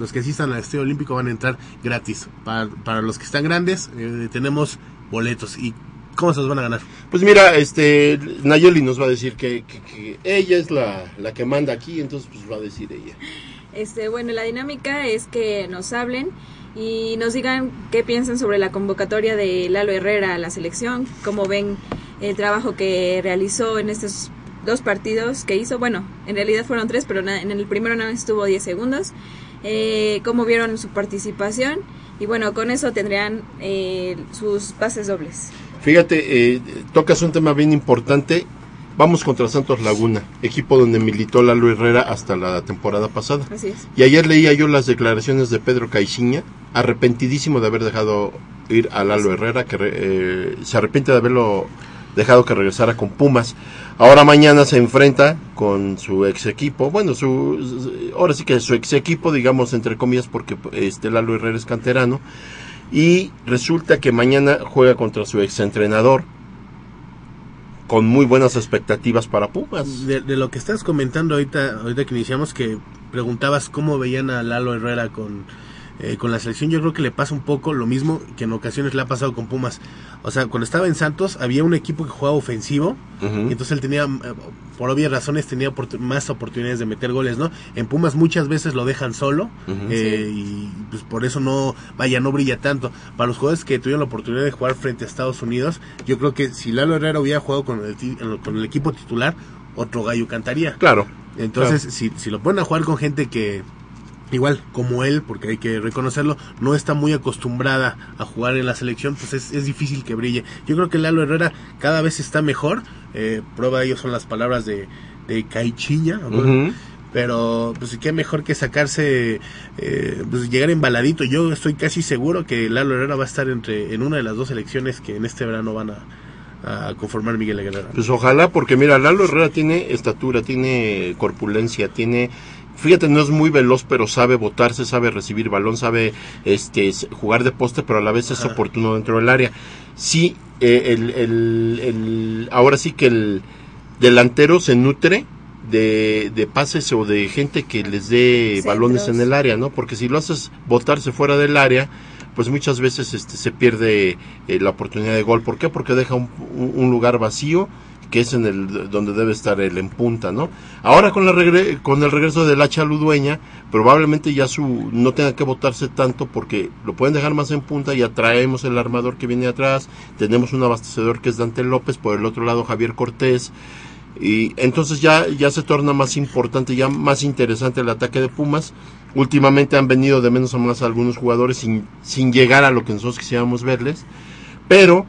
los que asistan al Estadio Olímpico van a entrar gratis. Para, para los que están grandes, eh, tenemos boletos. ¿Y cómo se los van a ganar? Pues mira, este Nayeli nos va a decir que, que- que ella es la, la que manda aquí, entonces pues va a decir ella. Este, bueno, la dinámica es que nos hablen y nos digan qué piensan sobre la convocatoria de Lalo Herrera a la selección, cómo ven el trabajo que realizó en estos dos partidos que hizo. Bueno, en realidad fueron tres, pero na- en el primero no estuvo 10 segundos. Eh, cómo vieron su participación y bueno, con eso tendrían eh, sus pases dobles. Fíjate, eh, tocas un tema bien importante. Vamos contra Santos Laguna, equipo donde militó Lalo Herrera hasta la temporada pasada. Así es. Y ayer leía yo las declaraciones de Pedro Caixinha, arrepentidísimo de haber dejado ir a Lalo Herrera, que eh, se arrepiente de haberlo dejado que regresara con Pumas. Ahora mañana se enfrenta con su ex equipo, bueno, su, ahora sí que su ex equipo, digamos entre comillas, porque este Lalo Herrera es canterano, y resulta que mañana juega contra su ex entrenador, con muy buenas expectativas para Pumas. De, de lo que estás comentando ahorita, ahorita que iniciamos, que preguntabas cómo veían a Lalo Herrera con, eh, con la selección, yo creo que le pasa un poco lo mismo que en ocasiones le ha pasado con Pumas. O sea, cuando estaba en Santos había un equipo que jugaba ofensivo, y entonces él tenía, eh, por obvias razones, tenía más oportunidades de meter goles, ¿no? En Pumas muchas veces lo dejan solo, eh, y pues por eso no, vaya, no brilla tanto. Para los jugadores que tuvieron la oportunidad de jugar frente a Estados Unidos, yo creo que si Lalo Herrera hubiera jugado con el, con el equipo titular, otro gallo cantaría. Claro. Entonces, Claro. si, si lo ponen a jugar con gente que, igual como él, porque hay que reconocerlo, no está muy acostumbrada a jugar en la selección, pues es, es difícil que brille. Yo creo que Lalo Herrera cada vez está mejor. Eh, prueba de ello son las palabras de, de Caichiña. ¿no? Pero, pues, qué mejor que sacarse, eh, pues, llegar embaladito. Yo estoy casi seguro que Lalo Herrera va a estar entre en una de las dos elecciones que en este verano van a, a conformar Miguel Aguilera. Pues ojalá, porque mira, Lalo Herrera tiene estatura, tiene corpulencia, tiene... Fíjate, no es muy veloz, pero sabe botarse, sabe recibir balón, sabe este jugar de poste, pero a la vez es Ajá. oportuno dentro del área. Sí, eh, el, el- el- ahora sí que el delantero se nutre de, de pases o de gente que les dé Centros. balones en el área, ¿no? Porque si lo haces botarse fuera del área, pues muchas veces este, se pierde eh, la oportunidad de gol. ¿Por qué? Porque deja un, un- un lugar vacío que es en el donde debe estar el en punta, ¿no? Ahora con la regre- con el regreso del hacha ludueña, probablemente ya su no tenga que botarse tanto porque lo pueden dejar más en punta y atraemos el armador que viene atrás, tenemos un abastecedor que es Dante López, por el otro lado Javier Cortés Y entonces ya, ya se torna más importante, ya más interesante el ataque de Pumas. Últimamente han venido de menos a más algunos jugadores sin, sin llegar a lo que nosotros quisiéramos verles. Pero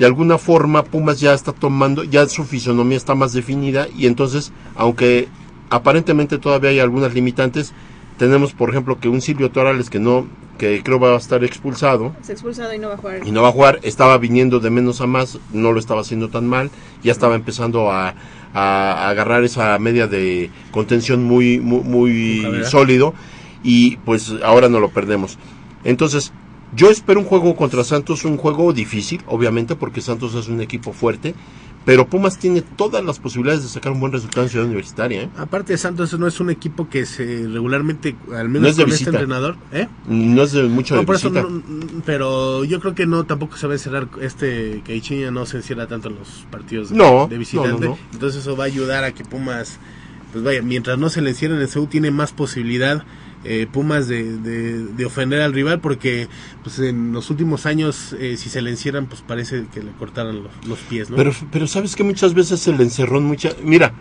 de alguna forma Pumas ya está tomando, ya su fisonomía está más definida y entonces, aunque aparentemente todavía hay algunas limitantes, tenemos por ejemplo que un Silvio Torales que no, que creo va a estar expulsado, Se ha expulsado y no va a jugar. y no va a jugar, estaba viniendo de menos a más, no lo estaba haciendo tan mal, ya estaba empezando a, a- a agarrar esa media de contención muy, muy, muy sólido y pues ahora no lo perdemos. Entonces, yo espero un juego contra Santos, un juego difícil, obviamente, porque Santos es un equipo fuerte, pero Pumas tiene todas las posibilidades de sacar un buen resultado en Ciudad Universitaria. ¿eh? Aparte de Santos, no es un equipo que se regularmente, al menos No es de con este entrenador, ¿eh? No es de mucho No, de por eso no- n- pero yo creo que no tampoco se va a encerrar este que Ichiña no se encierra tanto en los partidos de, No, de visitante. no, no, no. Entonces eso va a ayudar a que Pumas pues vaya, mientras no se le encierren en el CEU tiene más posibilidad eh, Pumas de, de, de ofender al rival porque pues en los últimos años eh, si se le encierran pues parece que le cortaran los, los pies, ¿no? Pero, pero sabes que muchas veces el encerrón, mucha, mira,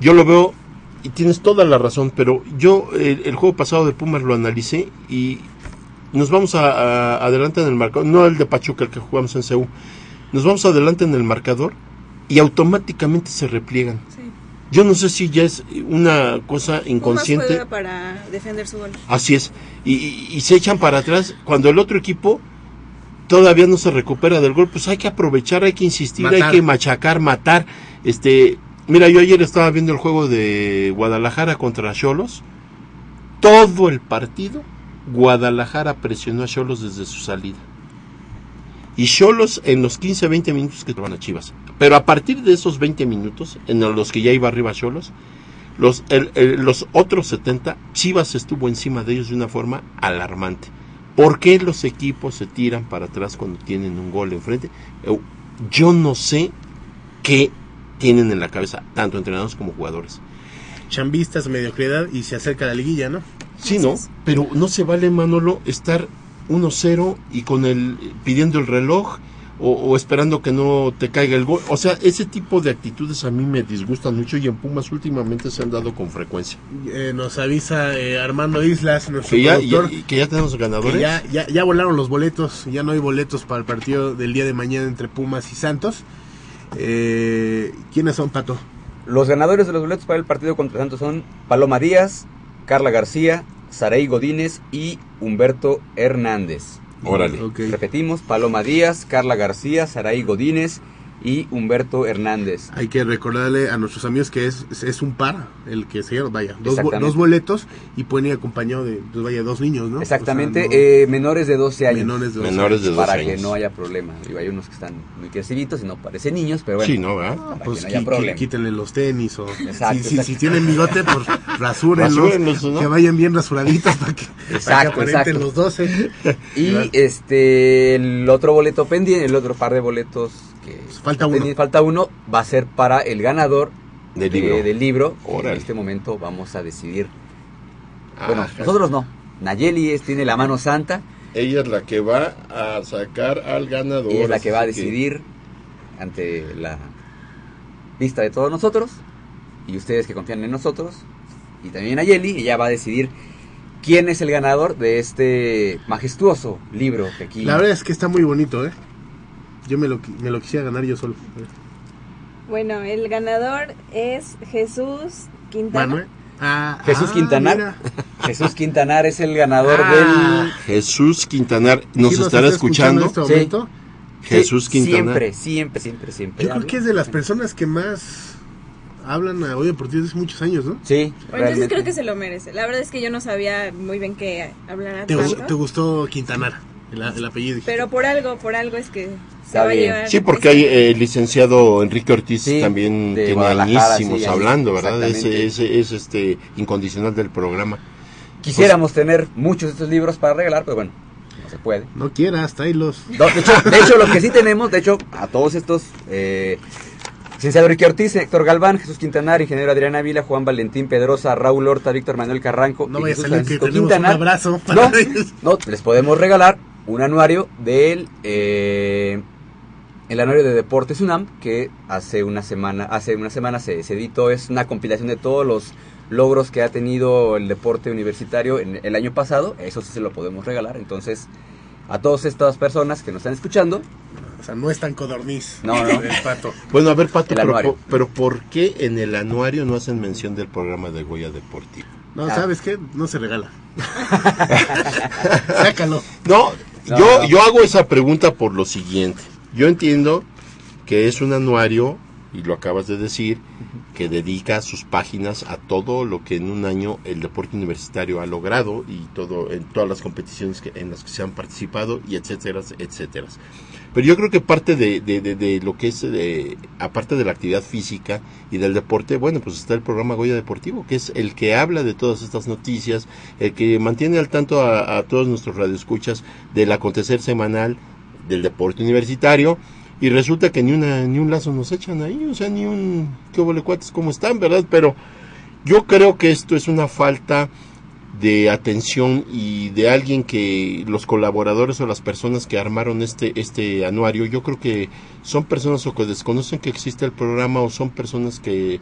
yo lo veo y tienes toda la razón, pero yo el, juego pasado de Pumas lo analicé y nos vamos a, adelante en el marcador, no el de Pachuca, el que jugamos en CEU, nos vamos adelante en el marcador y automáticamente se repliegan. Yo no sé si ya es una cosa inconsciente. juega para defender su gol. Así es. Y, y- y se echan para atrás. Cuando el otro equipo todavía no se recupera del gol, pues hay que aprovechar, hay que insistir, Matar. hay que machacar, matar. Este, mira, yo ayer estaba viendo el juego de Guadalajara contra Cholos. Todo el partido, Guadalajara presionó a Cholos desde su salida. Y Cholos en los 15, 20 minutos que van a Chivas. Pero a partir de esos 20 minutos, en los que ya iba arriba Cholos, los, el- el- los otros 70, Chivas estuvo encima de ellos de una forma alarmante. ¿Por qué los equipos se tiran para atrás cuando tienen un gol enfrente? Yo no sé qué tienen en la cabeza, tanto entrenadores como jugadores. Chambistas, mediocridad y se acerca la liguilla, ¿no? Sí, ¿no? Pero no se vale, Manolo, estar 1-0 y con el pidiendo el reloj o, o esperando que no te caiga el gol. O sea, ese tipo de actitudes a mí me disgustan mucho y en Pumas últimamente se han dado con frecuencia. Eh, nos avisa eh, Armando Islas, nuestro Que ya, productor, ya- que ya tenemos ganadores. que ya, ya, ya volaron los boletos, ya no hay boletos para el partido del día de mañana entre Pumas y Santos. Eh, ¿Quiénes son, Pato? Los ganadores de los boletos para el partido contra Santos son Paloma Díaz, Carla García, Saraí Godínez y Humberto Hernández. Órale. Repetimos, Paloma Díaz, Carla García, Saraí Godínez y Humberto Hernández. Hay que recordarle a nuestros amigos que es, es un par el que se vaya, dos, boletos y pueden ir acompañado de, pues vaya, dos niños, ¿no? Exactamente, O sea, no- eh, menores de 12 años. Menores de 12 Menores de 12 Para que años. no haya problema. Digo, hay unos que están muy creciditos y no parecen niños, pero bueno. Sí, ¿no, verdad? Para pues que no haya qui- problema. qui- quítenle los tenis o Exacto, si, si- exacto. si tienen bigote pues rasúrenlos, Rasúrenlos, ¿no? que vayan bien rasuraditos para que, para que Exacto, aparenten exacto. los 12 Y este el otro boleto pendiente, el otro par de boletos que falta uno. falta uno va a ser para el ganador Del de- libro. del libro. que Órale. En este momento vamos a decidir. Ah, bueno, nosotros no. Nayeli es, tiene la mano santa. Ella es la que va a sacar al ganador. Ella es la que va a que- decidir ante la vista de todos nosotros y ustedes que confían en nosotros y también Nayeli, ella va a decidir quién es el ganador de este majestuoso libro que aquí La verdad es que está muy bonito, ¿eh? Yo me lo, me lo quisiera ganar yo solo. Bueno, el ganador es Jesús Quintana. Manuel. Ah, Jesús ah, Quintanar. mira. Jesús Quintanar es el ganador Ah. Jesús Quintanar nos ¿Sí estará escuchando escuchando. en este Sí. momento? Jesús Sí, Quintanar. Siempre, siempre, siempre, siempre. Yo creo que es de las personas que más hablan a hoy deportivo desde hace muchos años, ¿no? Sí, Bueno, entonces creo que se lo merece. La verdad es que yo no sabía muy bien que hablara ¿Te, tanto. te gustó Quintanar, el, el apellido? Pero por algo, por algo es que se Está va a. Sí, porque hay eh, el licenciado Enrique Ortiz Sí, también de tiene añísimos sí, hablando, ¿verdad? Ese, ese es este incondicional del programa. Quisiéramos tener muchos de estos libros para regalar, pero bueno, no se puede. No quieras, tráelos. No, de, hecho, de hecho, lo que sí tenemos, de hecho, a todos estos, eh, licenciado Enrique Ortiz, Héctor Galván, Jesús Quintanar, ingeniero Adrián Ávila, Juan Valentín Pedrosa, Raúl Horta, Víctor Manuel Carranco. No y vaya a Jesús salir que tenemos un Quintanar. abrazo. No, no, les podemos regalar un anuario del, eh, el anuario de Deportes UNAM, que hace una semana, hace una semana se, se editó, es una compilación de todos los logros que ha tenido el deporte universitario en el año pasado, eso sí se lo podemos regalar, entonces a todas estas personas que nos están escuchando, O sea, no es tan codorniz. No, no. El pato. Bueno, a ver, Pato, El pero, pero ¿por qué en el anuario no hacen mención del programa de Goya Deportivo? No, Ah. ¿sabes qué? No se regala. Sácalo. No, No, yo, no. yo hago esa pregunta por lo siguiente. Yo entiendo que es un anuario, y lo acabas de decir, que dedica sus páginas a todo lo que en un año el deporte universitario ha logrado y todo en todas las competiciones que, en las que se han participado y etcétera, etcétera. Pero yo creo que parte de, de- de- de lo que es, eh, aparte de la actividad física y del deporte, bueno, pues está el programa Goya Deportivo, que es el que habla de todas estas noticias, el que mantiene al tanto a, a todos nuestros radioescuchas del acontecer semanal del deporte universitario. Y resulta que ni una ni un lazo nos echan ahí, o sea, ni un qué cuates, cómo están, ¿verdad? Pero yo creo que esto es una falta de atención y de alguien que los colaboradores o las personas que armaron este este anuario, yo creo que son personas o que desconocen que existe el programa o son personas que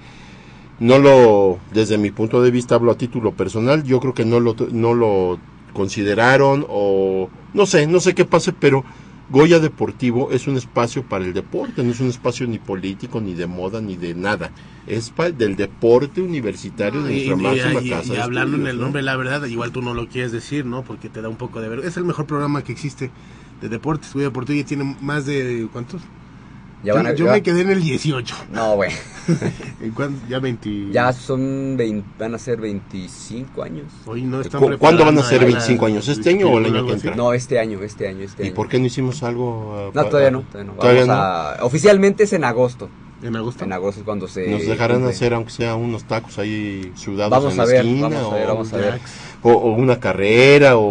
no lo desde mi punto de vista hablo a título personal, yo creo que no lo no lo consideraron o no sé, no sé qué pase, pero Goya Deportivo es un espacio para el deporte, no es un espacio ni político, ni de moda, ni de nada. Es del deporte universitario de Y, nuestra y- máxima y- casa. y hablando en el ¿no? nombre la verdad, igual tú no lo quieres decir, ¿no? Porque te da un poco de ver. Es el mejor programa que existe de deportes. Goya Deportivo ya tiene más de. ¿Cuántos? Ya yo van a- yo ya- me quedé en el 18. no, güey. Ya 20. Ya son 20 van a ser 25 años. Hoy no están ¿Cu- ¿Cuándo van a ser ahí 25 la- años? ¿Este año o el año que entra? No, este año, este año, este ¿Y año. por qué no hicimos algo? uh, No, todavía no, todavía no. Todavía Vamos no. a- oficialmente es en agosto. ¿En agosto? En agosto es cuando se Nos dejarán cumple. hacer, aunque sea unos tacos ahí sudados Vamos en a la ver, esquina, vamos a ver, o- vamos a ver. O, o una carrera, o,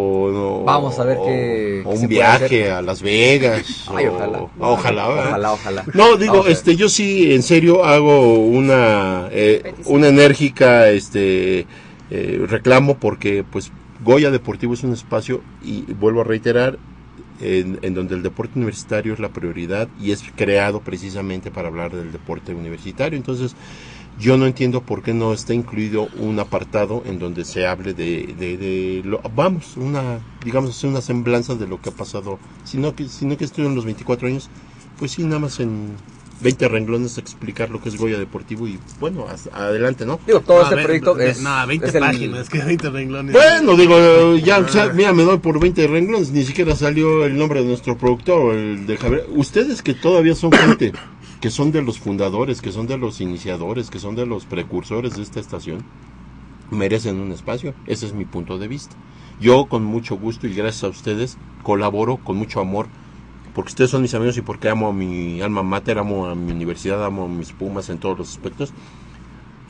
o- Vamos a ver o- qué- o un viaje a Las Vegas. Ay, o- ojalá. Ojalá. Ojalá, ojalá. No, digo, este, yo sí, en serio, hago una, eh, una enérgica, este, eh, reclamo porque, pues, Goya Deportivo es un espacio, y vuelvo a reiterar, en, en donde el deporte universitario es la prioridad y es creado precisamente para hablar del deporte universitario. Entonces, yo no entiendo por qué no está incluido un apartado en donde se hable de, de, de lo, vamos, una, digamos, hacer una semblanza de lo que ha pasado, sino que, sino que estoy en los 24 años, pues sí, nada más en 20 renglones explicar lo que es Goya Deportivo y bueno, hasta- adelante, ¿no? Digo, todo No, este ver, proyecto es. No, 20 es el- páginas, que 20 renglones. Bueno, digo, ya, o sea, mira, me doy por 20 renglones, ni siquiera salió el nombre de nuestro productor, el de Javier. Ustedes que todavía son gente, que son de los fundadores, que son de los iniciadores, que son de los precursores de esta estación, merecen un espacio. Ese es mi punto de vista. Yo, con mucho gusto y gracias a ustedes, colaboro con mucho amor, porque ustedes son mis amigos y porque amo a mi alma mater, amo a mi universidad, amo a mis pumas en todos los aspectos.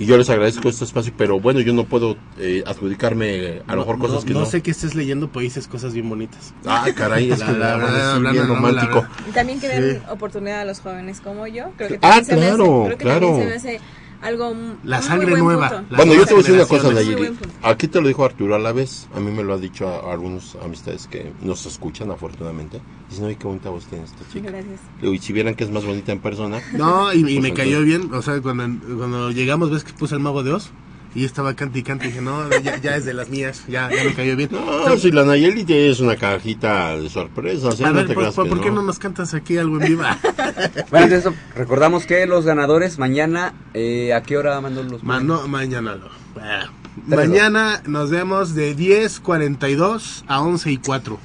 Y yo les agradezco este espacio, pero bueno, yo no puedo eh, adjudicarme a lo mejor cosas que no. No sé qué estés leyendo, pero dices cosas bien bonitas. Ah, caray, es La- que la la verdad verdad, es bien no, la romántico. Y también que den Sí. oportunidad a los jóvenes como yo. Creo que Ah, también se me hace- claro, creo que claro. también se me hace algo La sangre buen nueva. Bueno, yo te voy a decir una cosa. Nayeli. Aquí te lo dijo Arturo a la vez. A mí me lo ha dicho a, a algunos amistades que nos escuchan, afortunadamente. Dicen, oye, qué bonita voz tiene esta chica. Gracias. Y si vieran que es más bonita en persona. No, y, y pues me entonces- cayó bien. O sea, cuando, cuando llegamos, ves que puse el mago de Oz. Y estaba cante y cante. Y dije, no, ya, ya es de las mías. Ya, ya me cayó bien. No, si la Nayeli es una cajita de sorpresa. o sea, a no ver, te ¿por, por- que por qué no. no nos cantas aquí algo en viva? Bueno, eso, recordamos que los ganadores mañana, eh, ¿a qué hora mandó los Ma- no, mañana no. Mañana nos vemos de 10.42 a 11 y 4.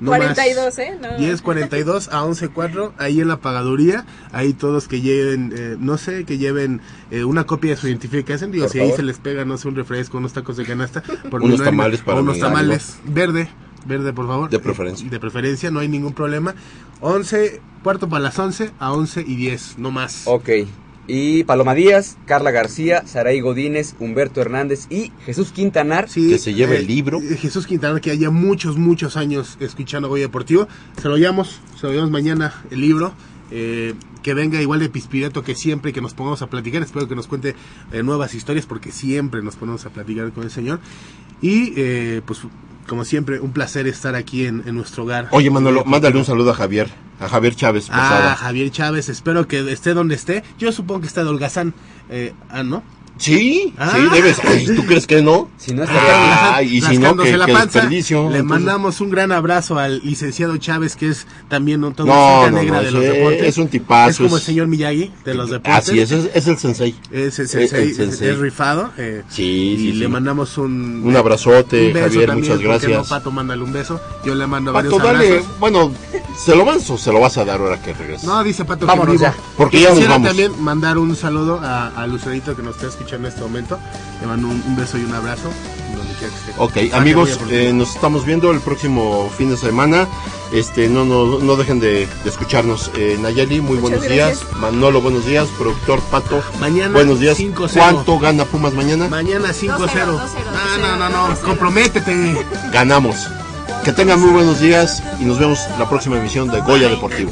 No más. 42, ¿eh? No. 10.42 a 11.4, ahí en la pagaduría, ahí todos que lleven, eh, no sé, que lleven eh, una copia de su identificación, digo, Por si ahí favor. se les pega, no sé, un refresco, unos tacos de canasta, Unos no hay- tamales para o unos tamales, verde, verde por favor. De preferencia. Eh, De preferencia, no hay ningún problema. 11, cuarto para las 11 a 11 y 10, no más. Ok. Y Paloma Díaz, Carla García, Saray Godínez, Humberto Hernández y Jesús Quintanar. Sí, Que se lleve eh, el libro. eh, Jesús Quintana, que haya muchos, muchos años escuchando Goya Deportivo. Se lo llevamos, se lo llevamos mañana el libro. eh, que venga igual de Pispireto que siempre que nos pongamos a platicar. Espero que nos cuente eh, nuevas historias porque siempre nos ponemos a platicar con el señor. Y eh, pues como siempre, un placer estar aquí en, en nuestro hogar. Oye, Manolo, mándale un saludo a Javier, a Javier Chávez Ah, Posada. Javier Chávez, espero que esté donde esté. Yo supongo que está de holgazán. Eh, ah, ¿no? Sí, Ah. sí, debes. ¿Tú crees que no? Si no Ah, y si no, que, la panza. Le Entonces- mandamos un gran abrazo al licenciado Chávez, que es también un todo No, no, negra no, de los deportes. es un tipazo, Es como el señor Miyagi de los deportes. Así es, es, es el sensei. Es el Eh, sensei, el es- sensei. es rifado. eh, Sí, y sí, le sí. mandamos un, Un abrazote, un beso Javier, también, muchas ¿por qué gracias. No, Pato, mándale un beso. Yo le mando Pato, varios dale, abrazos. bueno, ¿se lo vas o se lo vas a dar ahora que regreses? No, dice Pato Vámonos que ya, porque ya nos Quisiera vamos. también mandar un saludo a, a Lucerito que nos está escuchando en este momento. Le mando un, un beso y un abrazo. Ok, Ah, amigos, eh, nos estamos viendo el próximo fin de semana. Este, no, no, no dejen de, de escucharnos. Eh, Nayeli, muy buenos días. Manolo, buenos días. Productor Pato, Mañana, buenos días. 5-0. ¿Cuánto gana Pumas mañana? Mañana 5-0. No, no, no, no, comprométete. Ganamos. Que tengan muy buenos días y nos vemos la próxima emisión de Goya Deportivo.